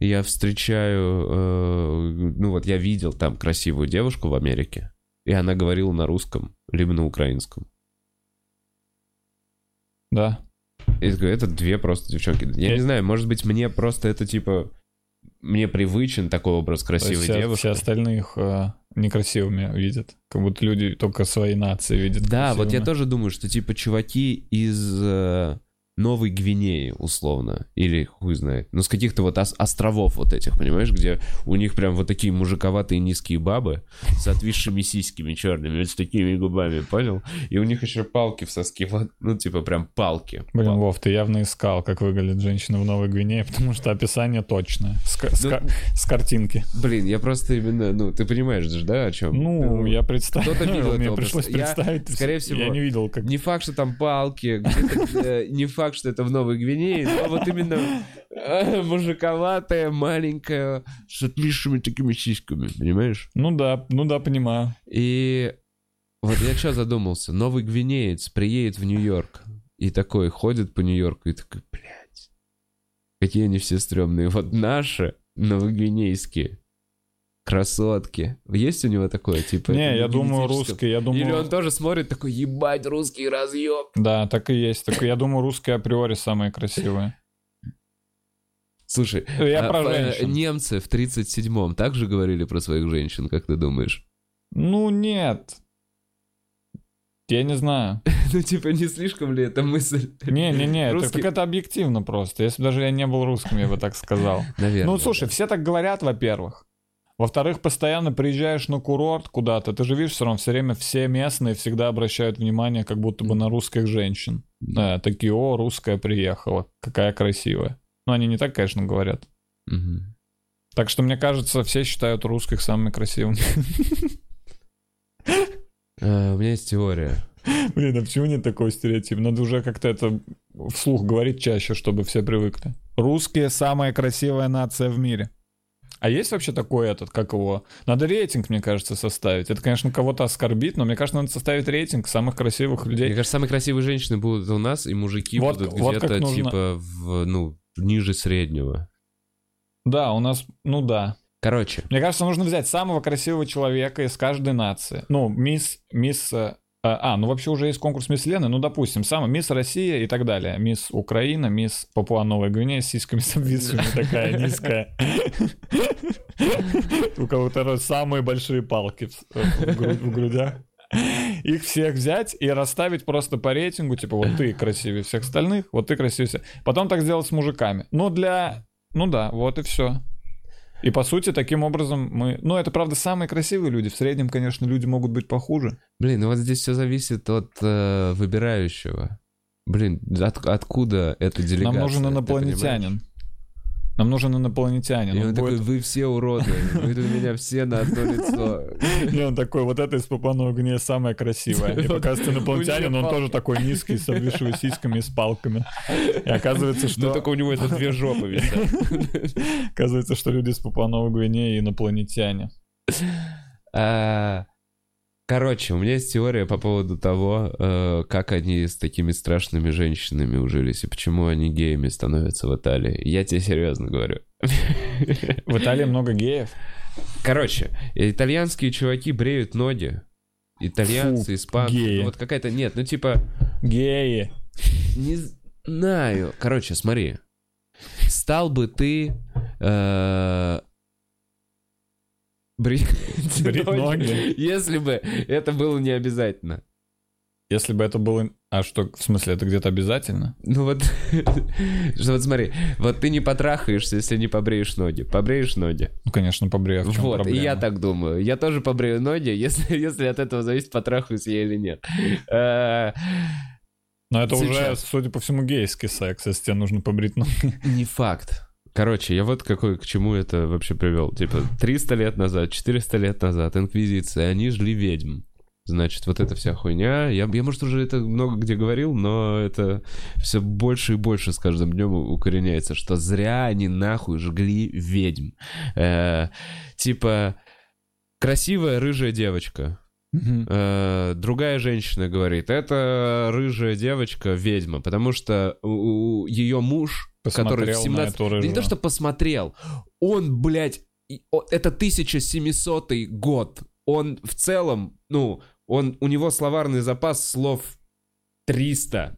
Я встречаю, э, ну вот я видел там красивую девушку в Америке, и она говорила на русском, либо на украинском. да. И это две просто девчонки. Я не знаю, может быть, мне просто это типа... Мне привычен такой образ красивой все, девушки. все остальные их э, некрасивыми видят. Как будто люди только своей нации видят. Да, вот я красивыми. тоже думаю, что типа чуваки из э, Новой Гвинеи, условно, или хуй знает, ну с каких-то вот ос- островов вот этих, понимаешь, где у них прям вот такие мужиковатые низкие бабы с отвисшими сиськами черными, вот с такими губами, понял? И у них еще палки в соске, вот, ну типа прям палки. Блин, Пал- Вов, ты явно искал, как выглядит женщина в Новой Гвинее, потому что описание точное. С, Ну, с картинки. Блин, я просто именно, ну ты понимаешь же, да, о чем? Ну, я представил. кто-то видел [LAUGHS] Мне пришлось образ. Я, представить. скорее всего, Я не видел, как... Не факт, что там палки, э, не факт, что это в Новой Гвинее, но вот именно э, мужиковатая, маленькая, с отвисшими такими сиськами, понимаешь? Ну да, ну да, понимаю. И вот я что задумался, новый гвинеец приедет в Нью-Йорк и такой ходит по Нью-Йорку и такой, блядь, какие они все стрёмные. Вот наши новогвинейские красотки. Есть у него такое, типа? не, я думаю, русский, я думаю... Или он тоже смотрит такой, ебать, русский разъеб. Да, так и есть. Так, я думаю, русские априори самые красивые. Слушай, Я а, про женщин. немцы в 37-м также говорили про своих женщин, как ты думаешь? Ну нет. Я не знаю. [LAUGHS] Ну, типа, не слишком ли это мысль? Не-не-не, Русский- так это объективно просто. Если бы даже я не был русским, я бы так сказал. [LAUGHS] Наверное. Ну, слушай, все так говорят, во-первых. Во-вторых, постоянно приезжаешь на курорт куда-то, ты же видишь, все равно все время все местные всегда обращают внимание как будто бы на русских женщин. Да, такие, о, русская приехала, какая красивая. Ну, они не так, конечно, говорят. Мгм. Так что, мне кажется, все считают русских самыми красивыми. Э, У меня есть теория. Блин, а почему нет такого стереотипа? Надо уже как-то это вслух говорить чаще, чтобы все привыкли. Русские самая красивая нация в мире. А есть вообще такой этот, как его? Надо рейтинг, мне кажется, составить. Это, конечно, кого-то оскорбит, но мне кажется, надо составить рейтинг самых красивых людей. Мне кажется, самые красивые женщины будут у нас, и мужики Вот- будут вот где-то нужно. типа в, ну, ниже среднего. Да, у нас, ну да. Короче, Мне кажется, нужно взять самого красивого человека из каждой нации. Ну, мисс, мисс... э, А, ну вообще уже есть конкурс Мисс Лены, ну, допустим, самый Мисс Россия и так далее. Мисс Украина, Мисс Папуа Новая Гвинея с сиськами с обвисшими, такая низкая. У кого-то самые большие палки в грудях. Их всех взять и расставить просто по рейтингу, типа, вот ты красивее всех остальных, вот ты красивее всех. Потом так сделать с мужиками. Ну, для... Ну да, вот и все. И по сути, таким образом мы... Ну, это правда самые красивые люди. В среднем, конечно, люди могут быть похуже. блин, ну вот здесь все зависит от э, выбирающего. Блин, от- откуда эта делегация? Нам нужен инопланетянин. Нам нужен инопланетянин. И Он он такой, будет- вы все уроды, вы у меня все на одно лицо. [LAUGHS] И он такой, вот это из Папуа Гвинея самая красивая. И [LAUGHS] показывается инопланетянин, он тоже такой низкий, с обвисшими сиськами и с палками. И оказывается, Ну что... только у него это две жопы. [LAUGHS] Оказывается, что люди с Папуа Гвинеи инопланетяне. Короче, у меня есть теория по поводу того, э, как они с такими страшными женщинами ужились и почему они геями становятся в Италии. Я тебе серьезно говорю. В Италии много геев. Короче, итальянские чуваки бреют ноги. Итальянцы, Фу, испанцы. геи. ну Вот какая-то... Нет, ну типа... Геи. Не знаю. Короче, смотри. Стал бы ты... э, брить [LAUGHS] Брить ноги, ноги. если бы это было не обязательно. Если бы это было... А что, в смысле, это где-то обязательно? Ну вот, [LAUGHS] что вот смотри, вот ты не потрахаешься, если не побреешь ноги. Побреешь ноги. Ну, конечно, побрею. В чем вот, проблема? и я так думаю. Я тоже побрею ноги, [LAUGHS] если, если от этого зависит, потрахаюсь я или нет. Э, Но это уже, Сейчас. судя по всему, гейский секс, если тебе нужно побрить ноги. Не факт. Короче, я вот какой, к чему это вообще привел. Типа, 300 лет назад, 400 лет назад, инквизиция, они жгли ведьм. Значит, вот эта вся хуйня. Я, я, может, уже это много где говорил, но это все больше и больше с каждым днем укореняется, что зря они нахуй жгли ведьм. Э, типа, красивая рыжая девочка. Э, другая женщина говорит, это рыжая девочка ведьма, потому что ее муж, который в Посмотрел 17... на эту Да не то, что посмотрел, он, блядь, это 1700 год. Он в целом, ну, он, у него словарный запас слов 300.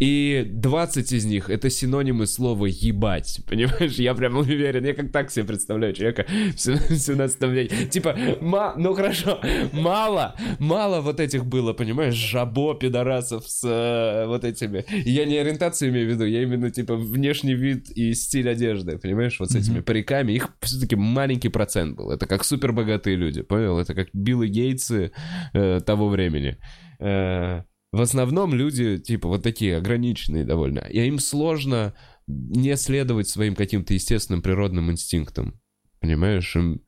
И 20 из них это синонимы слова ебать. [LAUGHS] Понимаешь, я прям уверен. Я как так себе представляю человека в 17 [LAUGHS] веке. Типа, ма, ну хорошо, мало, мало вот этих было, понимаешь, жабо, пидорасов с э, вот этими. Я не ориентацию имею в виду, я именно типа внешний вид и стиль одежды, понимаешь, вот с этими Мгм. париками. Их все-таки маленький процент был. Это как супер богатые люди, понял? Это как Билл Гейтсы э, того времени. Э, в основном люди, типа, вот такие ограниченные довольно. И им сложно не следовать своим каким-то естественным природным инстинктам. Понимаешь? Им,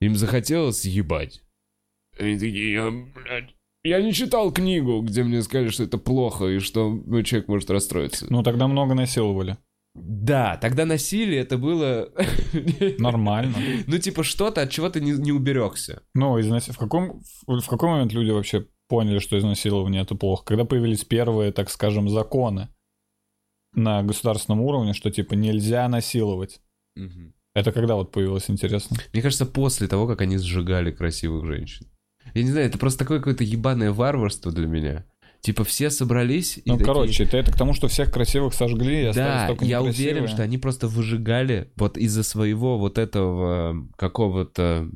им захотелось ебать. Они такие, я, блядь, я не читал книгу, где мне сказали, что это плохо, и что ну, человек может расстроиться. Ну, тогда много насиловали. Да, тогда насилие это было... [LAUGHS] Нормально. Ну, типа, что-то, от чего ты не, не уберегся. Ну, в каком, в какой момент люди вообще поняли, что изнасилование это плохо? Когда появились первые, так скажем, законы на государственном уровне, что типа нельзя насиловать. Это когда вот появилось, интересно? Мне кажется, после того, как они сжигали красивых женщин. Я не знаю, это просто такое какое-то ебаное варварство для меня. Типа все собрались и Ну, такие- короче, это, это к тому, что всех красивых сожгли, и Да, только я уверен, что они просто выжигали вот из-за своего вот этого какого-то,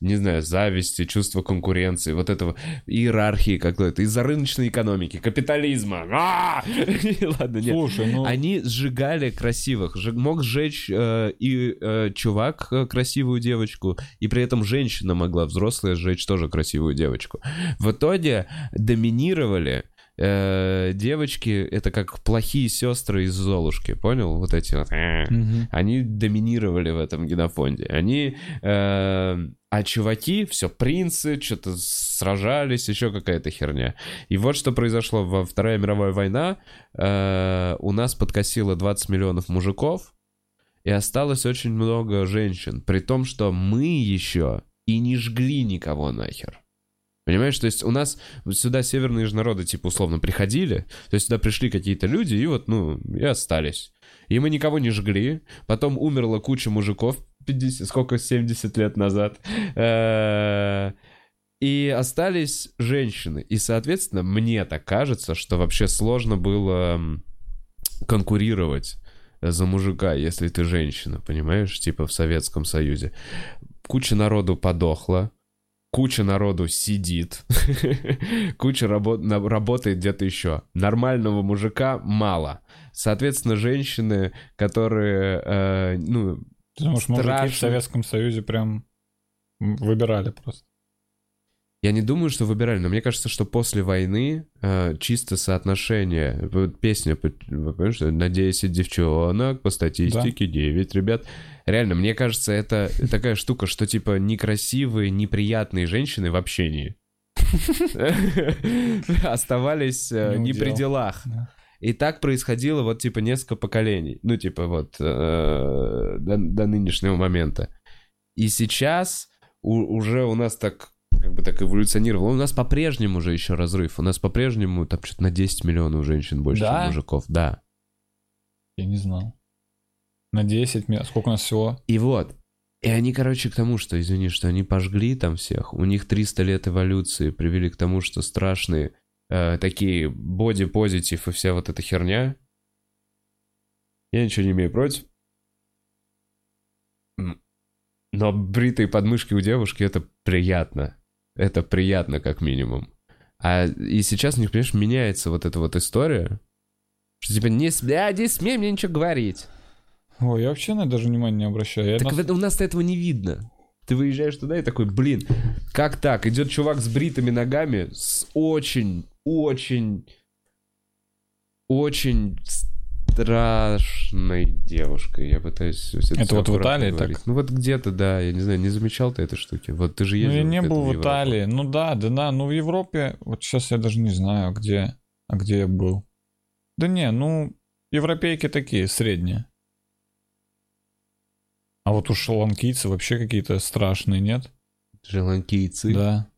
не знаю, зависти, чувства конкуренции, вот этого иерархии какой-то, из-за рыночной экономики, капитализма. А! [LAUGHS] Ладно, нет. Слушай, ну... Они сжигали красивых. Мог сжечь э, и э, чувак э, красивую девочку, и при этом женщина могла взрослая сжечь тоже красивую девочку. В итоге доминировали э, девочки это как плохие сестры из Золушки, понял? Вот эти вот. Они доминировали в этом генофонде. Они... э, а чуваки, все, принцы, что-то сражались, еще какая-то херня. И вот что произошло во Вторая мировая война. э, у нас подкосило 20 миллионов мужиков, и осталось очень много женщин. При том, что мы еще и не жгли никого нахер. Понимаешь, то есть у нас сюда северные же народы, типа, условно, приходили, то есть сюда пришли какие-то люди и вот, ну, и остались. И мы никого не жгли, потом умерла куча мужиков, 50, сколько, 70 лет назад, Э, и остались женщины. И, соответственно, мне так кажется, что вообще сложно было конкурировать за мужика, если ты женщина, понимаешь, типа в Советском Союзе. Куча народу подохла, куча народу сидит, [LAUGHS] куча рабо- работает где-то еще. Нормального мужика мало. Соответственно, женщины, которые, э, ну, Потому что мужики в. Советском Союзе прям выбирали просто. Я не думаю, что выбирали, но мне кажется, что после войны э, чисто соотношение, вот песня, вы понимаете, на 10 девчонок, по статистике 9, ребят. Реально, мне кажется, это такая штука, что типа некрасивые, неприятные женщины в общении [LAUGHS] оставались э, Не при делах. И так происходило вот типа несколько поколений. Ну типа вот э, до, до нынешнего момента. И сейчас у- уже у нас так как бы так эволюционировало. У нас по-прежнему же еще разрыв. У нас по-прежнему там что-то на 10 миллионов женщин больше, Да? чем мужиков. Да. Я не знал. На 10 мест. Сколько у нас всего? И вот. И они, короче, к тому, что, извини, что они пожгли там всех. У них 300 лет эволюции привели к тому, что страшные э, такие боди-позитив и вся вот эта херня. Я ничего не имею против. Но бритые подмышки у девушки это приятно. Это приятно, как минимум. А и сейчас, не понимаешь, меняется вот эта вот история. Что типа не, с- а, не смей мне ничего говорить. Ой, я вообще на это даже внимания не обращаю. Я Так на- в это- у нас-то этого не видно. Ты выезжаешь туда и такой, блин, как так? Идет чувак с бритыми ногами, с очень, очень, очень страшной девушкой. Я пытаюсь... Это всё вот в Италии говорить. так? Ну вот где-то, да, я не знаю, не замечал ты этой штуки. Вот ты же Ну, ездил. я не был в Европу. Италии. Ну да, да, да. Ну в Европе, вот сейчас я даже не знаю, где, а где я был. Да не, ну, европейки такие, средние. А вот уж шри-ланкийцы вообще какие-то страшные, нет? Шри-ланкийцы. Да.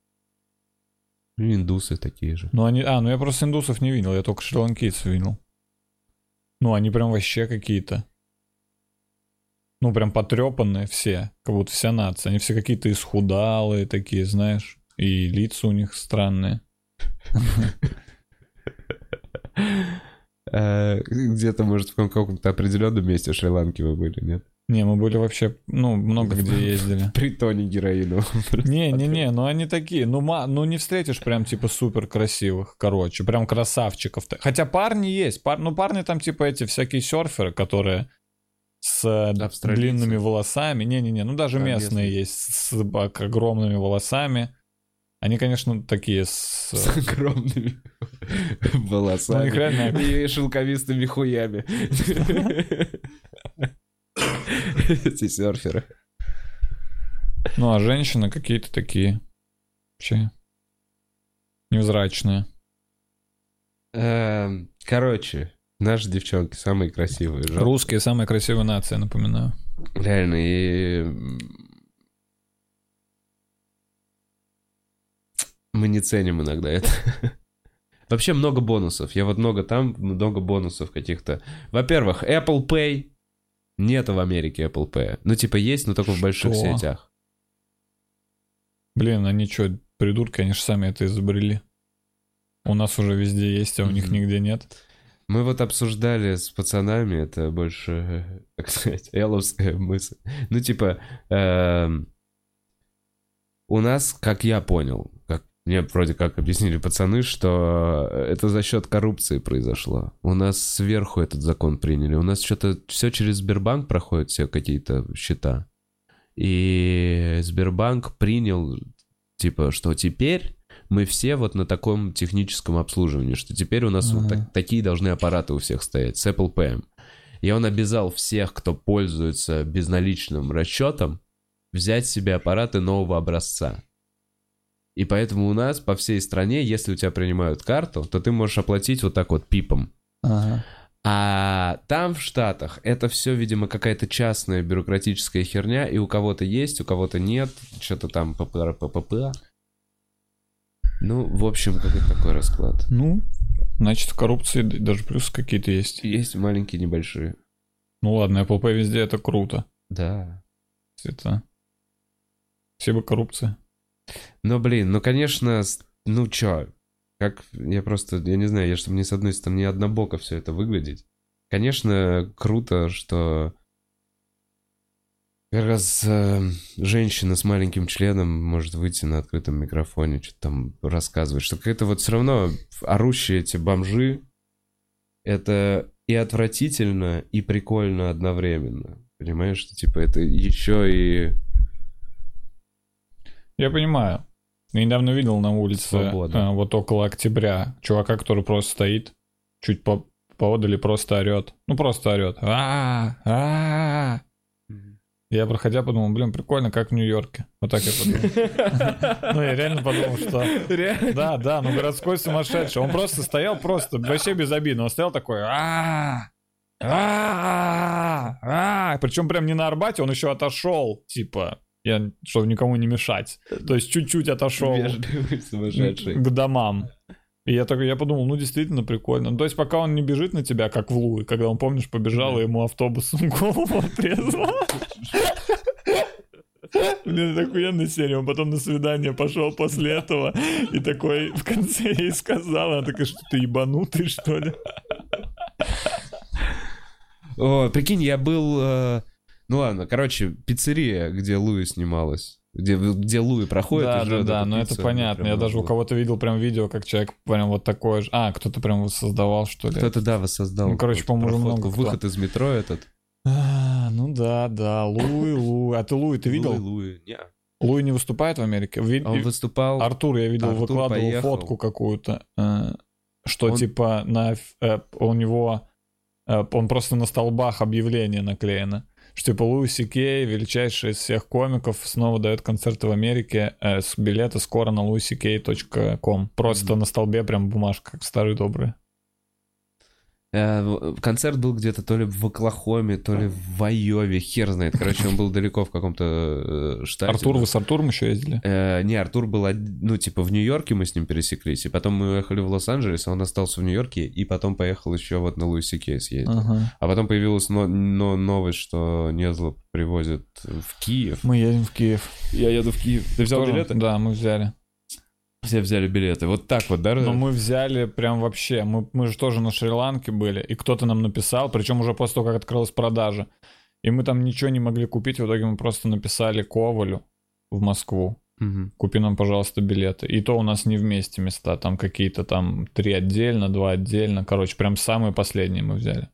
Ну, индусы такие же. Ну они, а, ну я просто индусов не видел, я только шри-ланкийцев видел. Ну они прям вообще какие-то. Ну прям потрепанные все, как будто вся нация. Они все какие-то исхудалые такие, знаешь. И лица у них странные. [LAUGHS] Э, Где-то, может, в каком-то определенном месте Шри-Ланки вы были, нет? Не, мы были вообще, ну, много где ездили. [LAUGHS] При тоне героину. Не-не-не, ну они такие, ну, ма, ну не встретишь прям типа супер красивых, короче, прям красавчиков. Хотя парни есть, пар, ну парни там типа эти всякие серферы, которые с э, длинными волосами, не-не-не, ну даже А, местные есть с огромными волосами. Они, конечно, такие с... С огромными Ну, [LAUGHS] волосами реально- и шелковистыми хуями. [LAUGHS] Эти серферы. Ну, а женщины какие-то такие вообще невзрачные. Эм, Короче, наши девчонки самые красивые. жёлтые. Русские самая красивая нация, напоминаю. Реально, и... Мы не ценим иногда это. [LAUGHS] Вообще много бонусов. Я вот много там, много бонусов каких-то. Во-первых, Apple Pay. Нету в Америке Apple Pay. Ну, типа, есть, но только в больших Что? сетях. Блин, они что, придурки, они же сами это изобрели. У нас уже везде есть, а у них Мгм. нигде нет. Мы вот обсуждали с пацанами, это больше, [LAUGHS] как сказать, эловская мысль. Ну, типа, эм, у нас, как я понял, мне вроде как объяснили пацаны, что это за счет коррупции произошло. У нас сверху этот закон приняли. У нас что-то все через Сбербанк проходит, все какие-то счета. И Сбербанк принял, типа, что теперь мы все вот на таком техническом обслуживании, что теперь у нас вот Ага. так- такие должны аппараты у всех стоять с Apple Pay. И он обязал всех, кто пользуется безналичным расчетом, взять себе аппараты нового образца. И поэтому у нас по всей стране, если у тебя принимают карту, то ты можешь оплатить вот так вот пипом. Ага. А там в Штатах это все, видимо, какая-то частная бюрократическая херня, и у кого-то есть, у кого-то нет, что-то там ПП. Ну, в общем, какой-то такой расклад. Ну, значит, в коррупции даже плюсы какие-то есть. Есть маленькие, небольшие. Ну ладно, Pay везде это круто. Да. Это... Все бы коррупция. Но, блин, ну, конечно, ну чё, как, я просто, я не знаю, я чтобы не с одной стороны, не однобоко все это выглядеть. Конечно, круто, что как раз э, женщина с маленьким членом может выйти на открытом микрофоне, что-то там рассказывать, что какая-то вот все равно орущие эти бомжи, это и отвратительно, и прикольно одновременно. Понимаешь, что типа это еще и Я понимаю. Я недавно видел на улице, Свобода. э, вот около октября, чувака, который просто стоит, чуть по поодали просто орет. Ну, просто орет. а а Я, проходя, подумал, блин, прикольно, как в Нью-Йорке. Вот так я подумал. [LAUGHS] Ну, я реально подумал, что... Да, да, ну городской сумасшедший. Он просто стоял просто, вообще безобидно. Он стоял такой, а а а Причем прям не на Арбате, он еще отошел, типа, я, чтобы никому не мешать. То есть чуть-чуть отошел к домам. И я, так, я подумал, ну действительно прикольно. Ну, то есть пока он не бежит на тебя, как в Луи, когда он, помнишь, побежал, и ему автобусом [LAUGHS] голову отрезал. Блин, это охуенная серия. Он потом на свидание пошел после этого и такой в конце ей сказал, она такая, что ты ебанутый, что ли? О, прикинь, я был... Ну ладно, короче, пиццерия, где Луи снималась. Где, где Луи проходит. Да, да, да, но это пиццу, понятно. Я даже у кого-то видел прям видео, как человек прям вот такое же... А, кто-то прям воссоздавал, что ли? Кто-то, да, воссоздал. Ну, короче, по-моему, много. Выход из метро этот. А, ну да, да, Луи, Луи. А ты Луи, ты видел? Луи, Луи. Не. Луи не выступает в Америке? Ви- Он выступал... Артур, я видел, Артур выкладывал поехал. фотку какую-то, э, что Он- типа на э, у него э, он просто на столбах объявление наклеено, что типа Луи Кей, величайший из всех комиков, снова дает концерты в Америке, э, с билеты скоро на louiskey.com. Просто Мгм. на столбе прям бумажка, как старые добрые. Э, Концерт был где-то то ли в Оклахоме, то ли в Айове, хер знает. Короче, он был далеко в каком-то э, штате. Артур, вы с Артуром еще ездили? Э, не, Артур был, ну, типа, в Нью-Йорке мы с ним пересеклись, и потом мы уехали в Лос-Анджелес, а он остался в Нью-Йорке, и потом поехал еще вот на Луиси Кей съездить. Ага. А потом появилась но- но- новость, что Незло привозят в Киев. Мы едем в Киев. Я еду в Киев. Ты взял Тоже? билеты? Да, мы взяли. Все взяли билеты. Вот так вот, да? Но мы взяли прям вообще. Мы, мы же тоже на Шри-Ланке были, и кто-то нам написал, причем уже после того, как открылась продажа. И мы там ничего не могли купить, в итоге мы просто написали Ковалю в Москву. Мгм. Купи нам, пожалуйста, билеты. И то у нас не вместе места, там какие-то там три отдельно, два отдельно. Короче, прям самые последние мы взяли.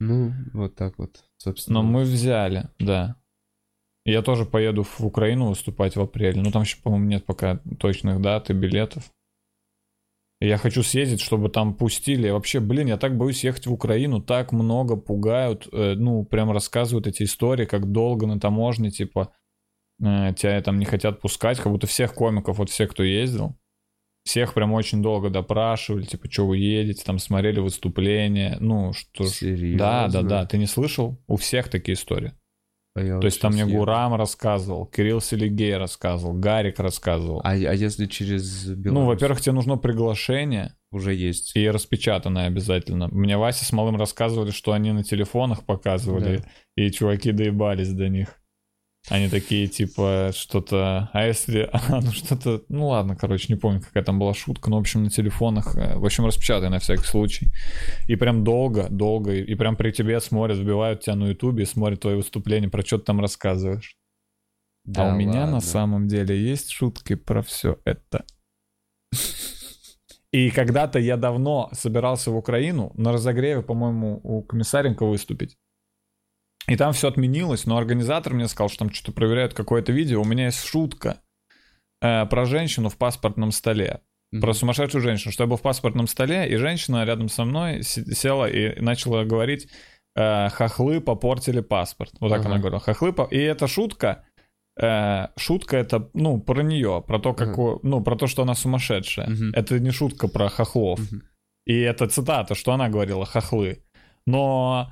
Ну, вот так вот, собственно. Но мы взяли, да. Я тоже поеду в Украину выступать в апреле. Ну, там еще, по-моему, нет пока точных дат и билетов. И я хочу съездить, чтобы там пустили. И вообще, блин, я так боюсь ехать в Украину. Так много пугают. э, ну, прям рассказывают эти истории, как долго на таможне, типа, э, тебя там не хотят пускать. Как будто всех комиков, вот все, кто ездил, всех прям очень долго допрашивали, типа, что вы едете, там смотрели выступления. Ну, что. Серьезно? Да, да, да. Ты не слышал? У всех такие истории. А я То есть там мне. Гурам рассказывал, Кирилл Селигей рассказывал, Гарик рассказывал. А, а если через Беларусь? ну, во-первых, тебе нужно приглашение, Уже есть. и распечатанное обязательно. Мне Вася с Малым рассказывали, что они на телефонах показывали, и чуваки доебались до них. Они такие, типа, что-то... А если... [LAUGHS] А, ну, что-то... Ну, ладно, короче, не помню, какая там была шутка. Но, в общем, на телефонах... э, В общем, распечатай на всякий случай. И прям долго, долго. И прям при тебе смотрят, вбивают тебя на ютубе и смотрят твои выступления, про что ты там рассказываешь. Да а у меня ладно. на самом деле есть шутки про все это. И когда-то я давно собирался в Украину на разогреве, по-моему, у Комиссаренко выступить. И там все отменилось, но организатор мне сказал, что там что-то проверяют какое-то видео. У меня есть шутка э, про женщину в паспортном столе. Про сумасшедшую женщину, что я был в паспортном столе, и женщина рядом со мной се- села и начала говорить, э, хохлы попортили паспорт. Вот так Ага. она говорила, хохлы... по-». И эта шутка, э, шутка это, ну, про нее, про то, как, Ага. ну, про то, что она сумасшедшая. Мгм. Это не шутка про хохлов. Мгм. И это цитата, что она говорила, хохлы. Но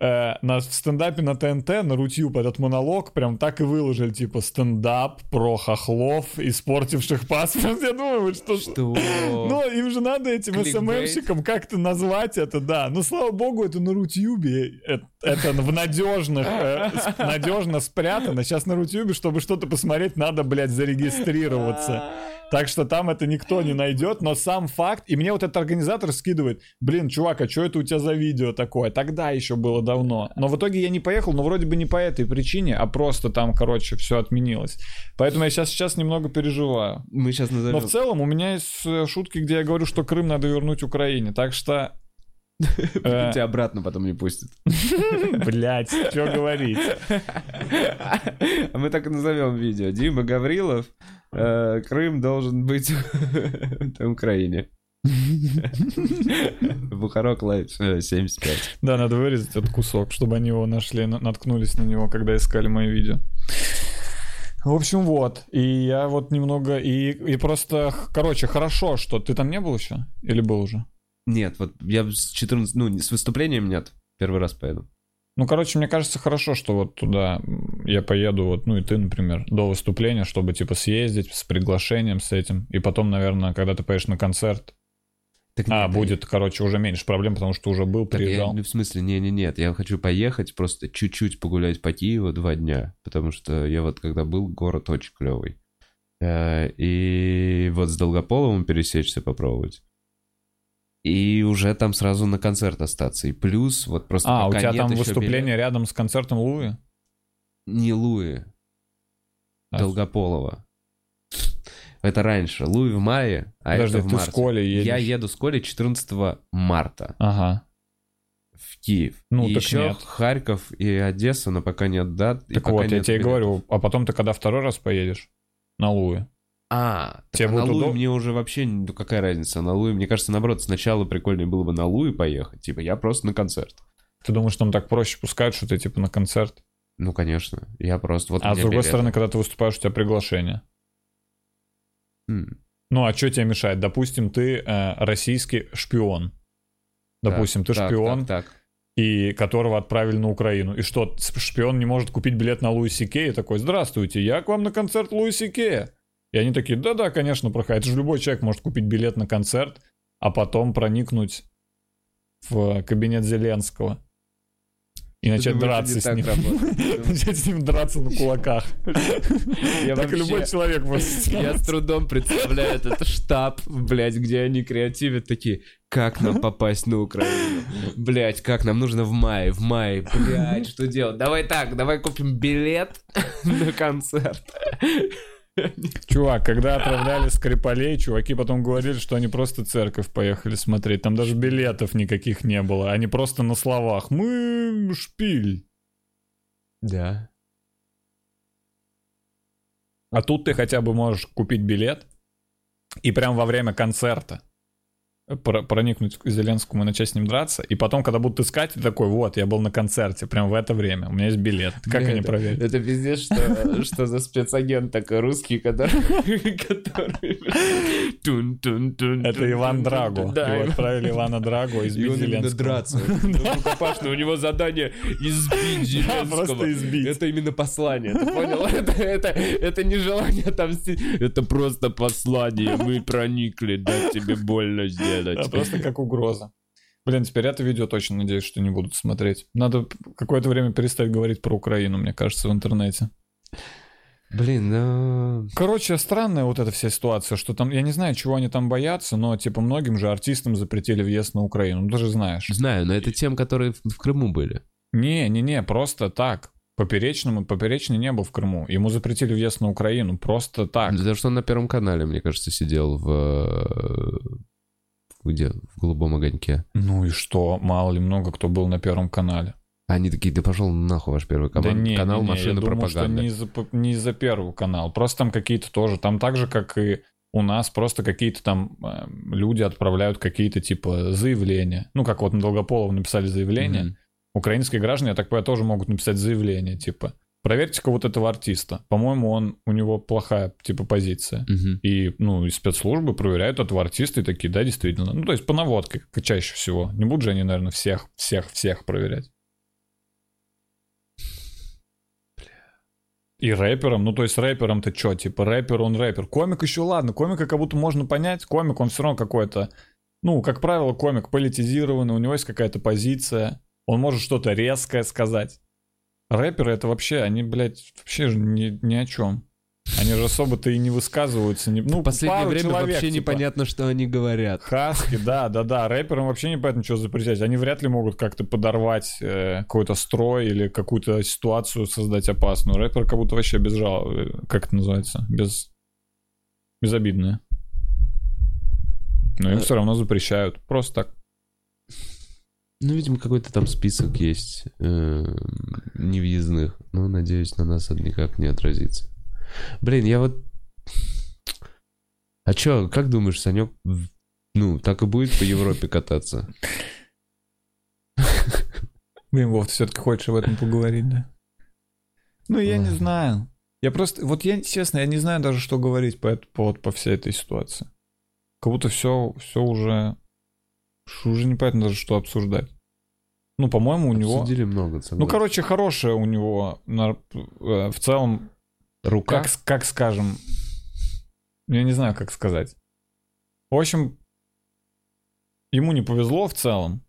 э, на, в стендапе на ТНТ, на Рутюб этот монолог прям так и выложили, типа, стендап про хохлов, испортивших паспорт. [LAUGHS] Я думаю, что... Что? [LAUGHS] Ну, им же надо этим. СММщикам как-то назвать это, да. Ну, слава богу, это на Рутюбе. Это, это в надежных, э, надежно спрятано. Сейчас на Рутюбе, чтобы что-то посмотреть, надо, блядь, зарегистрироваться. [LAUGHS] Так что там это никто не найдет, но сам факт, и мне вот этот организатор скидывает, блин, чувак, а что это у тебя за видео такое? Тогда еще было давно. Но в итоге я не поехал, но вроде бы не по этой причине, а просто там, короче, все отменилось. Поэтому я сейчас, сейчас немного переживаю. Мы сейчас Но назовем... в целом у меня есть э, шутки, где я говорю, что Крым надо вернуть Украине. Так что, [LAUGHS] э, Тебя обратно потом не пустят. [LAUGHS] блядь, что говорить? [LAUGHS] А мы так и назовем видео. Дима Гаврилов, Крым должен быть [LAUGHS] в Украине. [LAUGHS] Бухарог Лайв э, 75. Да, надо вырезать этот кусок, чтобы они его нашли, на- наткнулись на него, когда искали мои видео. В общем, вот. И я вот немного... И, и просто... Короче, хорошо, что... Ты там не был еще? Или был уже? Нет, вот я с 14... Ну, с выступлением нет. Первый раз поеду. Ну, короче, мне кажется, хорошо, что вот туда я поеду, вот, ну и ты, например, до выступления, чтобы, типа, съездить с приглашением, с этим. И потом, наверное, когда ты поедешь на концерт, Так а, нет, будет, короче, уже меньше проблем, потому что уже был, Так я- приезжал. ну, в смысле, не-не-нет, я хочу поехать, просто чуть-чуть погулять по Киеву два дня, потому что я вот когда был, город очень клевый. Э, И вот с Долгополовым пересечься попробовать. И уже там сразу на концерт остаться. И плюс, вот просто А, у тебя там выступление билета- рядом с концертом Луи? Не Луи, А, Долгополова. Это раньше. Луи в мае, а Подожди, это в ты марте. с Колей едешь? Я еду с Колей 14 марта Ага. в Киев. Ну, и так еще нет. Харьков и Одесса, но пока нет дат. и Так пока вот, я тебе и билетов. говорю, а потом ты когда второй раз поедешь? На Луи. А, так Тебе а на Луи удоб- мне уже вообще, ну какая разница, на Луи, мне кажется, наоборот, сначала прикольнее было бы на Луи поехать, типа, я просто на концерт. Ты думаешь, там так проще пускают, что ты типа на концерт? Ну, конечно, я просто, вот а с другой билет. стороны, когда ты выступаешь, у тебя приглашение. М, Ну, а что тебе мешает? Допустим, ты э, российский шпион. Допустим, ты так, шпион, Так, так. и которого отправили на Украину. И что, шпион не может купить билет на Луи Сикея? Такой, здравствуйте, я к вам на концерт Луи Сикея. И они такие, да-да, конечно, проходит. Это же любой человек может купить билет на концерт, а потом проникнуть в кабинет Зеленского. И начать драться с ним. [LAUGHS] Начать с ним драться на кулаках. Вообще- любой человек может Я с трудом представляю этот штаб, блядь, где они креативят такие, как нам попасть на Украину? Блядь, как нам нужно в мае, в мае, блядь, что делать? Давай так, давай купим билет [LAUGHS] на концерт. Чувак, когда отправляли Скрипалей, чуваки потом говорили, что они просто церковь поехали смотреть. Там даже билетов никаких не было. Они просто на словах. Мы шпиль. Да. А тут ты хотя бы можешь купить билет и прям во время концерта проникнуть к Зеленскому и начать с ним драться. И потом, когда будут искать, ты такой, вот, я был на концерте, прям в это время. У меня есть билет. Как Бля, они это- проверят? Это пиздец, что, [LAUGHS] что за спецагент такой русский, который... [LAUGHS] Это Иван. Драго. Да, Его отправили Ивана Драго избить Зеленского. драться. [LAUGHS] Ну, Рукопашно, у него задание избить Да, просто Зеленского. избить. Это именно послание, ты понял? Это, это, это не желание отомстить, это просто послание. Мы проникли, дать тебе больно сделать. Да, просто как угроза. Блин, теперь это видео точно, надеюсь, что не будут смотреть. Надо какое-то время перестать говорить про Украину, мне кажется, в интернете. Блин, ну... Короче, странная вот эта вся ситуация, что там, я не знаю, чего они там боятся, но, типа, многим же артистам запретили въезд на Украину, ну, ты же знаешь. Знаю, но это тем, которые в, в Крыму были. Не-не-не, просто так. Поперечному, Поперечный не был в Крыму. Ему запретили въезд на Украину, просто так. Потому что он на Первом канале, мне кажется, сидел в... Где? В голубом огоньке. Ну и что? Мало ли много кто был на Первом канале. Они такие, да пошел нахуй ваш первый Да команд- не, канал не, машины я думаю, что пропаганды. не за, не за первый канал. Просто там какие-то тоже. Там так же, как и у нас, просто какие-то там э, люди отправляют какие-то типа заявления. Ну, как вот на Долгополова написали заявление. Мгм. Украинские граждане, я так понимаю, тоже могут написать заявление, типа, проверьте-ка вот этого артиста. По-моему, он, у него плохая, типа, позиция. Мгм. И, ну, и спецслужбы проверяют этого артиста и такие, да, действительно. Ну, то есть по наводке, чаще всего. Не будут же они, наверное, всех, всех, всех проверять. И рэпером, ну то есть рэпером ты чё, типа рэпер, он рэпер. Комик еще ладно, комика как будто можно понять, комик он все равно какой-то, ну, как правило, комик политизированный, у него есть какая-то позиция, он может что-то резкое сказать. Рэперы это вообще, они, блядь, вообще же ни, ни о чем. Они же особо-то и не высказываются. Не, ну, В последнее время человек, вообще типа. непонятно, что они говорят. Хаски, да, да, да. Рэперам вообще непонятно, что запретять. Они вряд ли могут как-то подорвать э, какой-то строй или какую-то ситуацию создать опасную. Рэпер как будто вообще без жал... э, Как это называется? Без... Безобидные. Но им Э. все равно запрещают. Просто так. Ну, видимо, какой-то там список есть э, невъездных. Но, надеюсь, на нас это никак не отразится. Блин, я вот... А чё, как думаешь, Санек, ну, так и будет по Европе кататься? Блин, Вов, ты все-таки хочешь об этом поговорить, да? Ну, я не знаю. Я просто... Вот я, честно, я не знаю даже, что говорить по, по, вот по всей этой ситуации. Как будто все, все уже... ш- Уже непонятно даже, что обсуждать. Ну, по-моему, у него... Обсудили много, Ну, согласен. короче, хорошая у него на- э, в целом, Рука? как, как скажем, я не знаю, как сказать. В общем, ему не повезло в целом,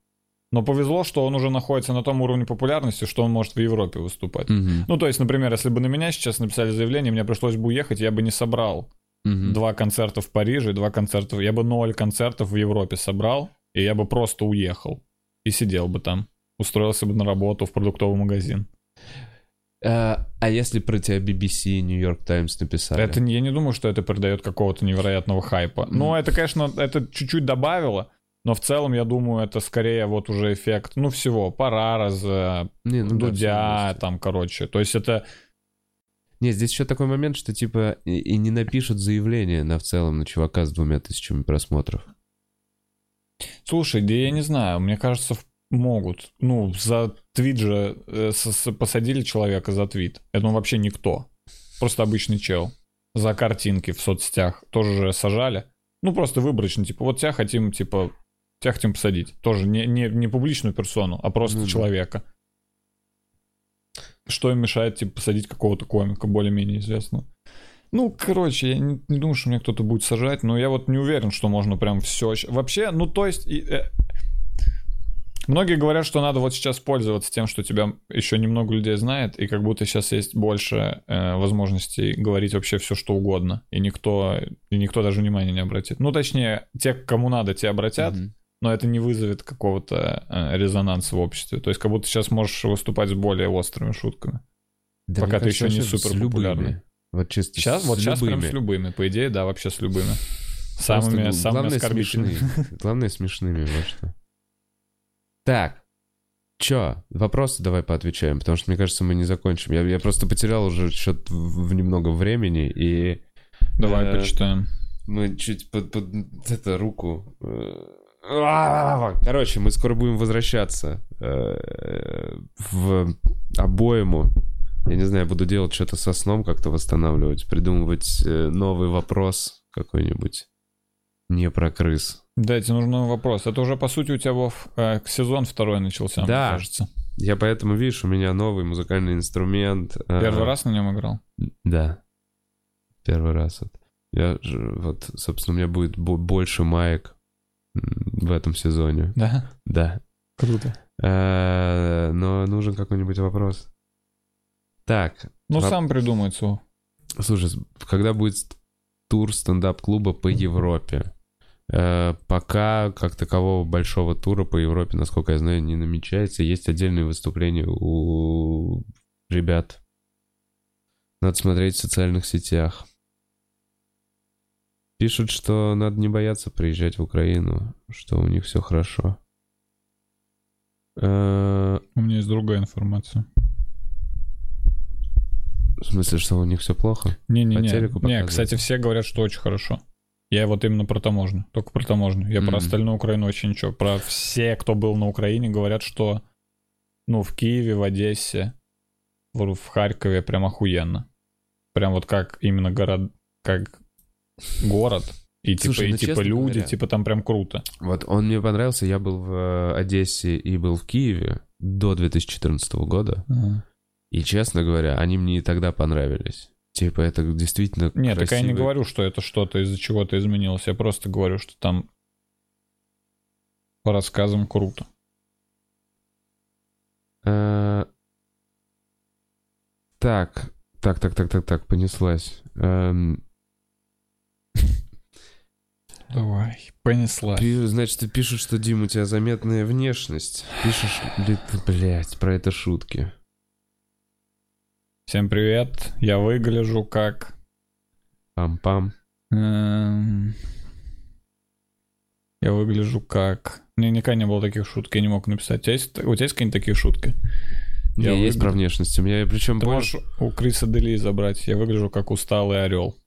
но повезло, что он уже находится на том уровне популярности, что он может в Европе выступать. Мгм. Ну, то есть, например, если бы на меня сейчас написали заявление, мне пришлось бы уехать, я бы не собрал Мгм. два концерта в Париже, и два концерта... Я бы ноль концертов в Европе собрал, и я бы просто уехал. И сидел бы там. Устроился бы на работу в продуктовый магазин. А, а если про тебя BBC, New York Times написали? Это я не думаю, что это придает какого-то невероятного хайпа. Ну, это, конечно, это чуть-чуть добавило, но в целом, я думаю, это скорее вот уже эффект, ну, всего, Парараза, Не, ну да, Дудя, вместе. там, короче. То есть это... Не, здесь еще такой момент, что типа и, и не напишут заявление на в целом на чувака с двумя тысячами просмотров. Слушай, да я не знаю, мне кажется, могут. Ну, за твит же э, с- посадили человека за твит. Это он вообще никто. Просто обычный чел. За картинки в соцсетях тоже же сажали. Ну, просто выборочно, типа, вот тебя хотим, типа, тебя хотим посадить. Тоже не, не, не публичную персону, а просто да. человека. Что им мешает, типа, посадить какого-то комика более-менее известного? Ну, короче, я не, не думаю, что меня кто-то будет сажать, но я вот не уверен, что можно прям все... Вообще, ну, то есть... и, э, Многие говорят, что надо вот сейчас пользоваться тем, что тебя еще немного людей знает, и как будто сейчас есть больше э, возможностей говорить вообще все, что угодно, и никто, и никто даже внимания не обратит. Ну, точнее, те, кому надо, те обратят, Мгм. но это не вызовет какого-то э, резонанса в обществе. То есть как будто сейчас можешь выступать с более острыми шутками. Да, Пока ты еще не вообще с суперпопулярный. любыми. Вот чисто Сейчас, с вот сейчас прям любыми. с любыми. По идее, да, вообще с любыми. Просто Самыми, гл- самыми главное, оскорбительными. смешные. Главное, смешными, вот что. Так, чё, вопросы давай поотвечаем, потому что, мне кажется, мы не закончим. Я, я просто потерял уже счет в, в немного времени, и Давай Э, почитаем. мы чуть под, под это руку... э, Короче, мы скоро будем возвращаться э, в обоему. Я не знаю, буду делать что-то со сном, как-то восстанавливать, придумывать э, новый вопрос какой-нибудь. Не про крыс. Дайте нужен новый вопрос. Это уже, по сути, у тебя, Вов, э, сезон второй начался, Да. мне кажется. Я поэтому, видишь, у меня новый музыкальный инструмент. э, Первый раз на нем играл? Да. Первый раз. Вот. Я же, вот, собственно, у меня будет бо- больше маек в этом сезоне. Да? Да. Круто. Э, Но нужен какой-нибудь вопрос. Так, Ну, Воп- сам придумай, Цу. слушай, когда будет тур стендап-клуба по Европе? Э, Пока как такового большого тура по Европе, насколько я знаю, не намечается. Есть отдельные выступления у ребят. Надо смотреть в социальных сетях. Пишут, что надо не бояться приезжать в Украину, что у них все хорошо. Э, У меня есть другая информация. В смысле, что у них все плохо? Не-не-не. Не, кстати, все говорят, что очень хорошо. Я вот именно про таможню. Только про таможню. Я Мгм. про остальную Украину вообще ничего. Про все, кто был на Украине, говорят, что ну, в Киеве, в Одессе, в, в Харькове прям охуенно. Прям вот как именно город, как город. И типа, Слушай, и ну, типа люди, говоря- типа там прям круто. Вот он мне понравился, я был в э, Одессе и был в Киеве до 2014 года. И, честно говоря, они мне и тогда понравились. Типа, это действительно Нет, так я не красивый- говорю, что это что-то из-за чего-то изменилось. Я просто говорю, что там по рассказам круто. Э, Так, так, так, так, так, так, понеслась. Эм, Давай, понеслась. пи- Значит, ты пишешь, что, Дим, у тебя заметная внешность. Пишешь, блядь, про это шутки. Всем привет. Я выгляжу как... Пам-пам. эм, Я выгляжу как... У меня никогда не было таких шуток, я не мог написать. У тебя есть, у тебя есть какие-нибудь такие шутки? Не, Я есть выгля- про внешность. У меня причем Ты больше... можешь у Криса Дели забрать. Я выгляжу как усталый орел.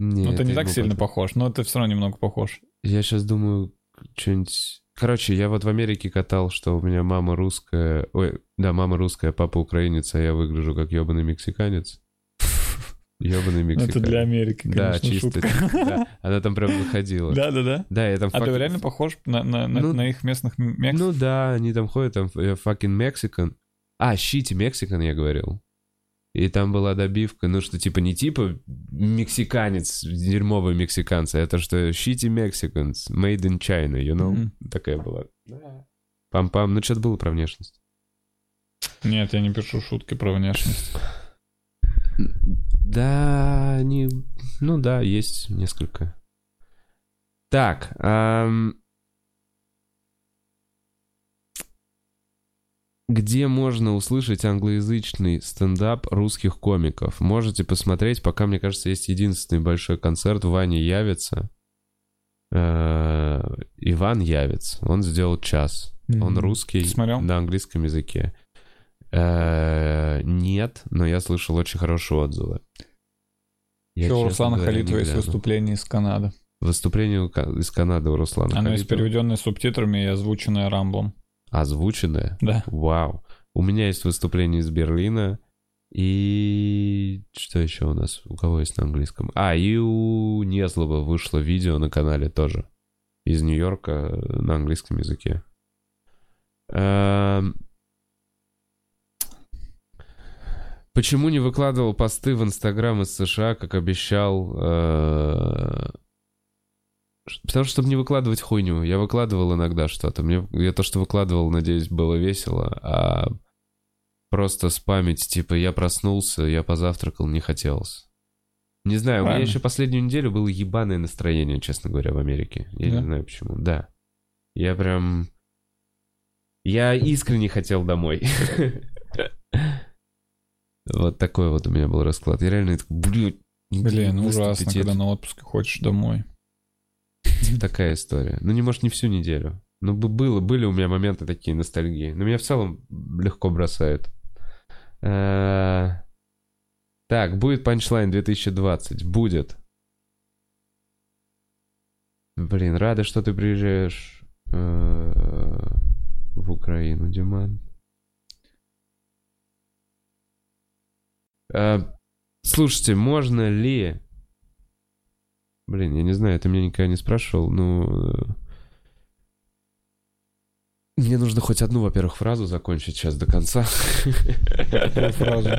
Не, Ну, ты не так сильно похож, но ты все равно немного похож. Я сейчас думаю, что-нибудь... Короче, я вот в Америке катал, что у меня мама русская... Ой, да, мама русская, папа украинец, а я выгляжу как ебаный мексиканец. [LAUGHS] Ебаный мексиканец. Это для Америки, Да, конечно, чисто. шутка. да. [LAUGHS] Она там прям выходила. Да-да-да. Да, я там... А ты fucking- реально похож на, на, на, Ну, на их местных мекс? Ну да, они там ходят, там э, fucking Mexican. А, щити Мексикан, я говорил. И там была добивка, ну что типа не типа мексиканец, дерьмовый мексиканец, а это что shitty Mexicans, made in China, you know? Мгм. Такая была. Пам-пам, ну что-то было про внешность. Нет, я не пишу шутки про внешность. Да, они... Ну да, есть несколько. Так, ам, где можно услышать англоязычный стендап русских комиков? Можете посмотреть, пока, мне кажется, есть единственный большой концерт. Ваня явится. Э, Иван Явец. Он сделал час. Он русский смотрел? на английском языке. Э, Нет, но я слышал очень хорошие отзывы. Я, Еще у Руслана говоря, Халитова есть выступление из Канады. Выступление из Канады у Руслана Оно есть Халитова. переведенное субтитрами и озвученное Рамблом. Озвученное? Да. Вау. У меня есть выступление из Берлина. И что еще у нас? У кого есть на английском? А, и у Незлова вышло видео на канале тоже. Из Нью-Йорка э, на английском языке. Эм, Почему не выкладывал посты в Инстаграм из США, как обещал? Потому что, чтобы не выкладывать хуйню. Я выкладывал иногда что-то. Мне, я то, что выкладывал, надеюсь, было весело. А просто спамить, типа, я проснулся, я позавтракал, не хотелось. Не знаю, у меня еще последнюю неделю было ебаное настроение, честно говоря, в Америке. Я Да? не знаю почему. Да. Я прям... Я искренне хотел домой. [LAUGHS] Вот такой вот у меня был расклад. Я реально такой, блин, ужасно, когда на отпуске хочешь домой. [LAUGHS] Такая история. Ну, не может, не всю неделю. Ну, бы- было, были у меня моменты такие ностальгии. Но меня в целом легко бросает. Э, Так, будет панчлайн 2020. Будет. Блин, рада, что ты приезжаешь э, в Украину, Диман. Э, Слушайте, можно ли... Блин, я не знаю, ты меня никогда не спрашивал, ну... э, Мне нужно хоть одну, во-первых, фразу закончить сейчас до конца. Фразу?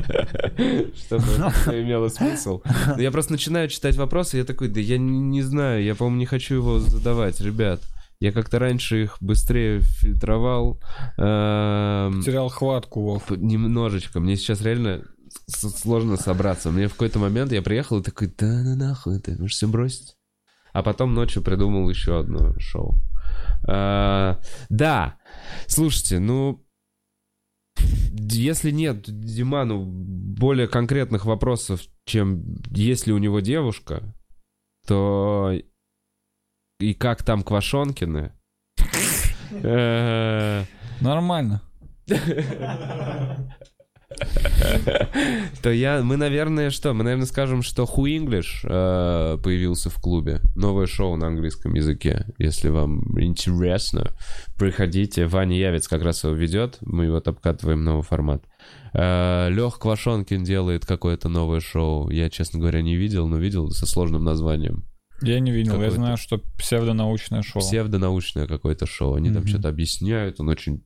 Чтобы [LAUGHS] это имело смысл. Я просто начинаю читать вопросы, я такой, да я не знаю, я, по-моему, не хочу его задавать, ребят. Я как-то раньше их быстрее фильтровал. эм, Терял хватку, Немножечко. Мне сейчас реально сложно собраться. Мне в какой-то момент я приехал и такой, да ну нахуй ты, можешь все бросить? А потом ночью придумал еще одно шоу. А, да, слушайте, ну, если нет Диману более конкретных вопросов, чем есть ли у него девушка, то и как там Квашонкины? Нормально. [LAUGHS] то я, мы, наверное, что? Мы, наверное, скажем, что Who English э, появился в клубе. Новое шоу на английском языке. Если вам интересно, приходите. Ваня Явец как раз его ведет. Мы его обкатываем новый формат. Э, Лех Квашонкин делает какое-то новое шоу. Я, честно говоря, не видел, но видел со сложным названием. Я не видел, я знаю, что псевдонаучное шоу. Псевдонаучное какое-то шоу. Они там что-то объясняют, он очень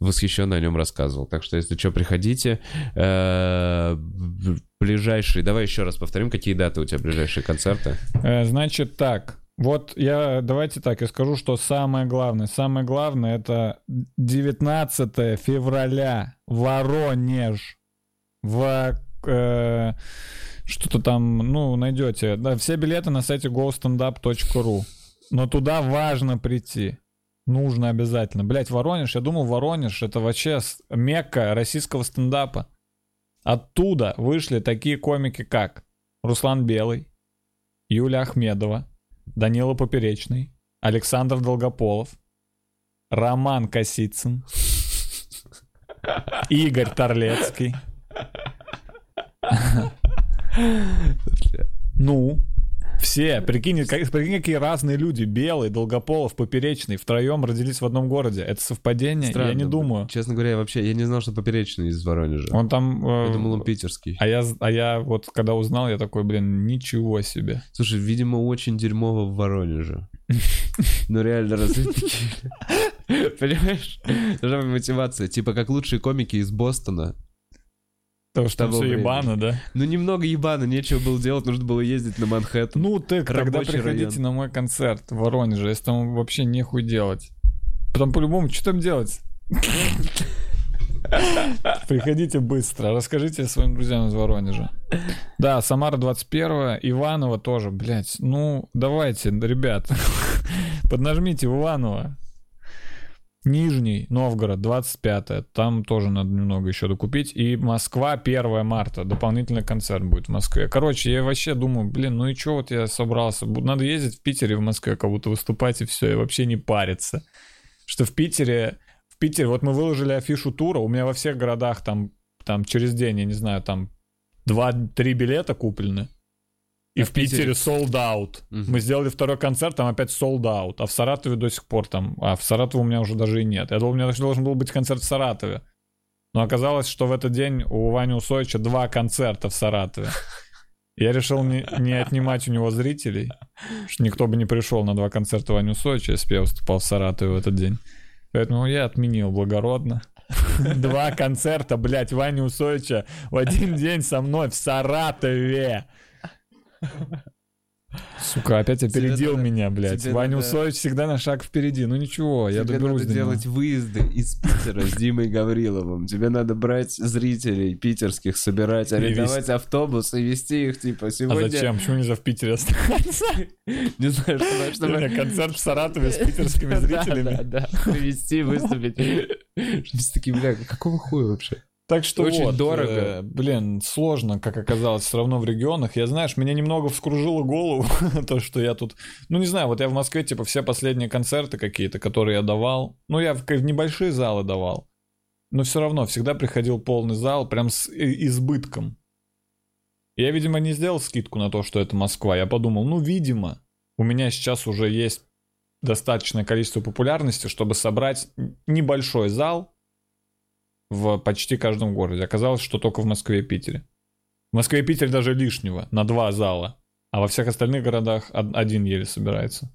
восхищенно о нем рассказывал. Так что, если что, приходите. Э, ближайшие... Давай еще раз повторим, какие даты у тебя ближайшие концерты? Э, значит так, вот я, давайте так, я скажу, что самое главное. Самое главное это 19 февраля, Воронеж. В... Э, что-то там, ну, найдете. Да, все билеты на сайте gostandup.ru. Но туда важно прийти. Нужно обязательно. Блять, Воронеж, я думал, Воронеж это вообще мекка российского стендапа. Оттуда вышли такие комики, как Руслан Белый, Юля Ахмедова, Данила Поперечный, Александр Долгополов, Роман Косицын, Игорь Торлецкий. [LAUGHS] Ну, все, прикинь, как, прикинь, какие разные люди. Белый, Долгополов, Поперечный, втроем родились в одном городе. Это совпадение? Странно, я не думаю. Честно говоря, я вообще, я не знал, что Поперечный из Воронежа. Он там... Э, я думал, он питерский. А я, а я вот, когда узнал, я такой, блин, ничего себе. Слушай, видимо, очень дерьмово в Воронеже. [LAUGHS] Ну реально развитие. Понимаешь? Должна быть мотивация. Типа как лучшие комики из Бостона Потому что там все ебано, да? Ну, немного ебано, нечего было делать, нужно было ездить на Манхэттен. Ну, так тогда приходите район. на мой концерт в Воронеже, если там вообще нехуй делать. Потом по-любому, что там делать? [LAUGHS] Приходите быстро, расскажите своим друзьям из Воронежа. Да, Самара 21, Иванова тоже, блядь. Ну, давайте, ребят, [LAUGHS] поднажмите в Иваново. Нижний Новгород 25 там тоже надо немного еще докупить. И Москва 1 марта, дополнительный концерт будет в Москве. Короче, я вообще думаю, блин, ну и что вот я собрался? Надо ездить в Питере, в Москве, как будто выступать и все, и вообще не париться. Что в Питере, в Питере, вот мы выложили афишу тура, у меня во всех городах там, там через день, я не знаю, там 2-3 билета куплены. И а в Питере sold out. Угу. Мы сделали второй концерт, там опять sold out. А в Саратове до сих пор там... А в Саратове у меня уже даже и нет. Я думал, у меня должен был быть концерт в Саратове. Но оказалось, что в этот день у Вани Усовича два концерта в Саратове. Я решил не, не отнимать у него зрителей, что никто бы не пришел на два концерта Вани Усовича, если бы я выступал в Саратове в этот день. Поэтому я отменил благородно. [LAUGHS] Два концерта, блядь, Вани Усовича в один день со мной в Саратове. Сука, опять опередил надо, меня, блядь. Ваня надо... Усович всегда на шаг впереди. Ну ничего, тебе я доберусь надо делать выезды из Питера с Димой Гавриловым. Тебе надо брать зрителей питерских, собирать, арендовать автобус и вести их, типа, сегодня... А зачем? Почему нельзя в Питере оставаться? Не знаю, что... что... У меня концерт в Саратове с питерскими зрителями. Да, да, привезти, выступить. [LAUGHS] Все такие, бля, какого хуя вообще? Так что очень вот, дорого. Э, блин, сложно, как оказалось, все равно в регионах. Я, знаешь, меня немного вскружило голову [LAUGHS] то, что я тут... Ну, не знаю, вот я в Москве, типа, все последние концерты какие-то, которые я давал, ну, я в, в небольшие залы давал, но все равно всегда приходил полный зал, прям с избытком. Я, видимо, не сделал скидку на то, что это Москва. Я подумал, ну, видимо, у меня сейчас уже есть достаточное количество популярности, чтобы собрать небольшой зал, в почти каждом городе. Оказалось, что только в Москве и Питере. В Москве и Питере даже лишнего, на два зала. А во всех остальных городах один еле собирается.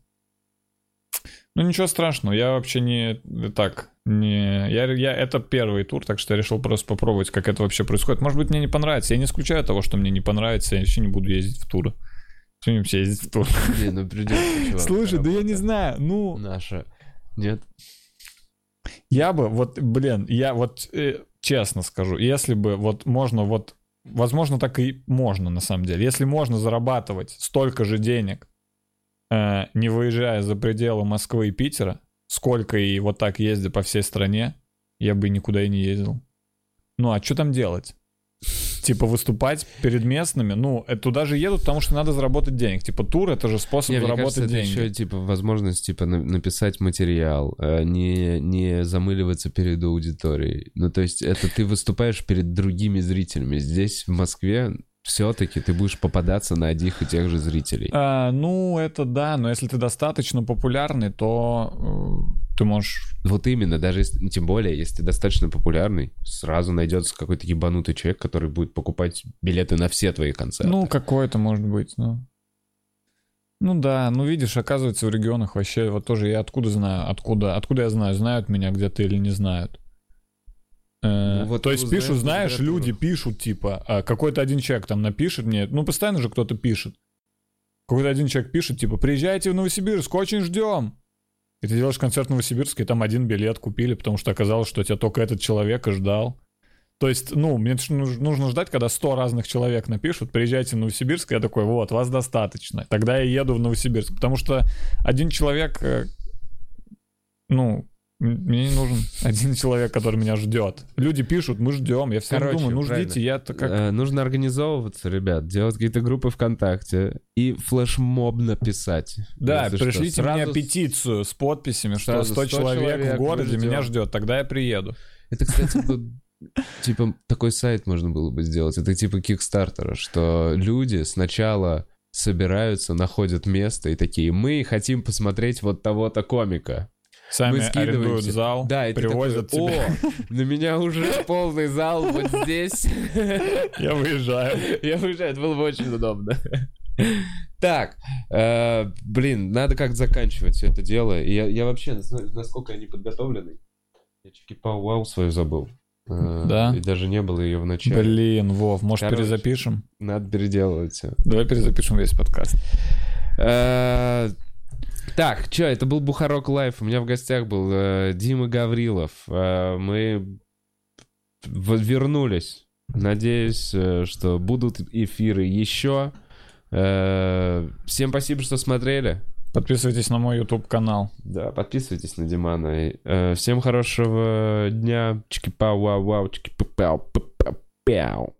Ну ничего страшного, я вообще не так, не, я, я, это первый тур, так что я решил просто попробовать, как это вообще происходит. Может быть, мне не понравится, я не исключаю того, что мне не понравится, я вообще не буду ездить в туры. Что вообще ездить в тур? Не, ну придется, Слушай, да я не знаю, ну... Наша, нет? Я бы, вот, блин, я вот э, честно скажу, если бы вот можно вот, возможно, так и можно на самом деле, если можно зарабатывать столько же денег, э, не выезжая за пределы Москвы и Питера, сколько и вот так ездя по всей стране, я бы никуда и не ездил. Ну а что там делать? Типа выступать перед местными. Ну, это туда же едут, потому что надо заработать денег. Типа тур это же способ Не, мне заработать кажется, это деньги. еще, типа, возможность, типа, на- написать материал, э, не, не замыливаться перед аудиторией. Ну, то есть, это ты выступаешь перед другими зрителями. Здесь, в Москве, все-таки ты будешь попадаться на одних и тех же зрителей. А, ну, это да, но если ты достаточно популярный, то э, ты можешь... Вот именно, даже если, ну, тем более, если ты достаточно популярный, сразу найдется какой-то ебанутый человек, который будет покупать билеты на все твои концерты. Ну, какой-то, может быть, ну... Ну да, ну видишь, оказывается, в регионах вообще вот тоже я откуда знаю, откуда, откуда я знаю, знают меня где-то или не знают. Э, Ну, вот то есть узнаешь пишут, знаешь, люди пишут, типа, а какой-то один человек там напишет мне, ну постоянно же кто-то пишет. Какой-то один человек пишет, типа, приезжайте в Новосибирск, очень ждем. И ты делаешь концерт в Новосибирске, и там один билет купили, потому что оказалось, что тебя только этот человек и ждал. То есть, ну, мне нужно ждать, когда 100 разных человек напишут, приезжайте в Новосибирск, я такой, вот, вас достаточно. Тогда я еду в Новосибирск, потому что один человек, э, ну, мне не нужен один человек, который меня ждет. Люди пишут, мы ждем, я всегда Короче, думаю, ну правильно. ждите, я-то как... Э, нужно организовываться, ребят, делать какие-то группы ВКонтакте и флешмобно писать. Да, что. пришлите Сразу мне петицию с подписями, что Сразу 100, 100 человек, человек в городе ждем. меня ждет, тогда я приеду. Это, кстати, типа такой сайт можно было бы сделать. Это типа Кикстартера, что люди сначала собираются, находят место и такие, мы хотим посмотреть вот того-то комика. Сами арендуют зал, Да, и привозят такой. О, на меня уже полный зал вот здесь. Я выезжаю. Я уезжаю, это было бы очень удобно. Так, э, блин, надо как-то заканчивать все это дело. И Я, я вообще, насколько я не подготовленный, я чики-пау вау свою забыл. Э, Да? И даже не было ее в начале. Блин, Вов, может Короче. перезапишем? Надо переделывать все. Давай перезапишем весь подкаст. Так, что, это был Бухарог Лайв. У меня в гостях был э, Дима Гаврилов. Э, Мы вернулись. Надеюсь, э, что будут эфиры еще. Э, Всем спасибо, что смотрели. Подписывайтесь на мой YouTube канал. Да, подписывайтесь на Димана. Э, Всем хорошего дня. Чики-пау-вау-вау, чики-пау-пау-пау-пау.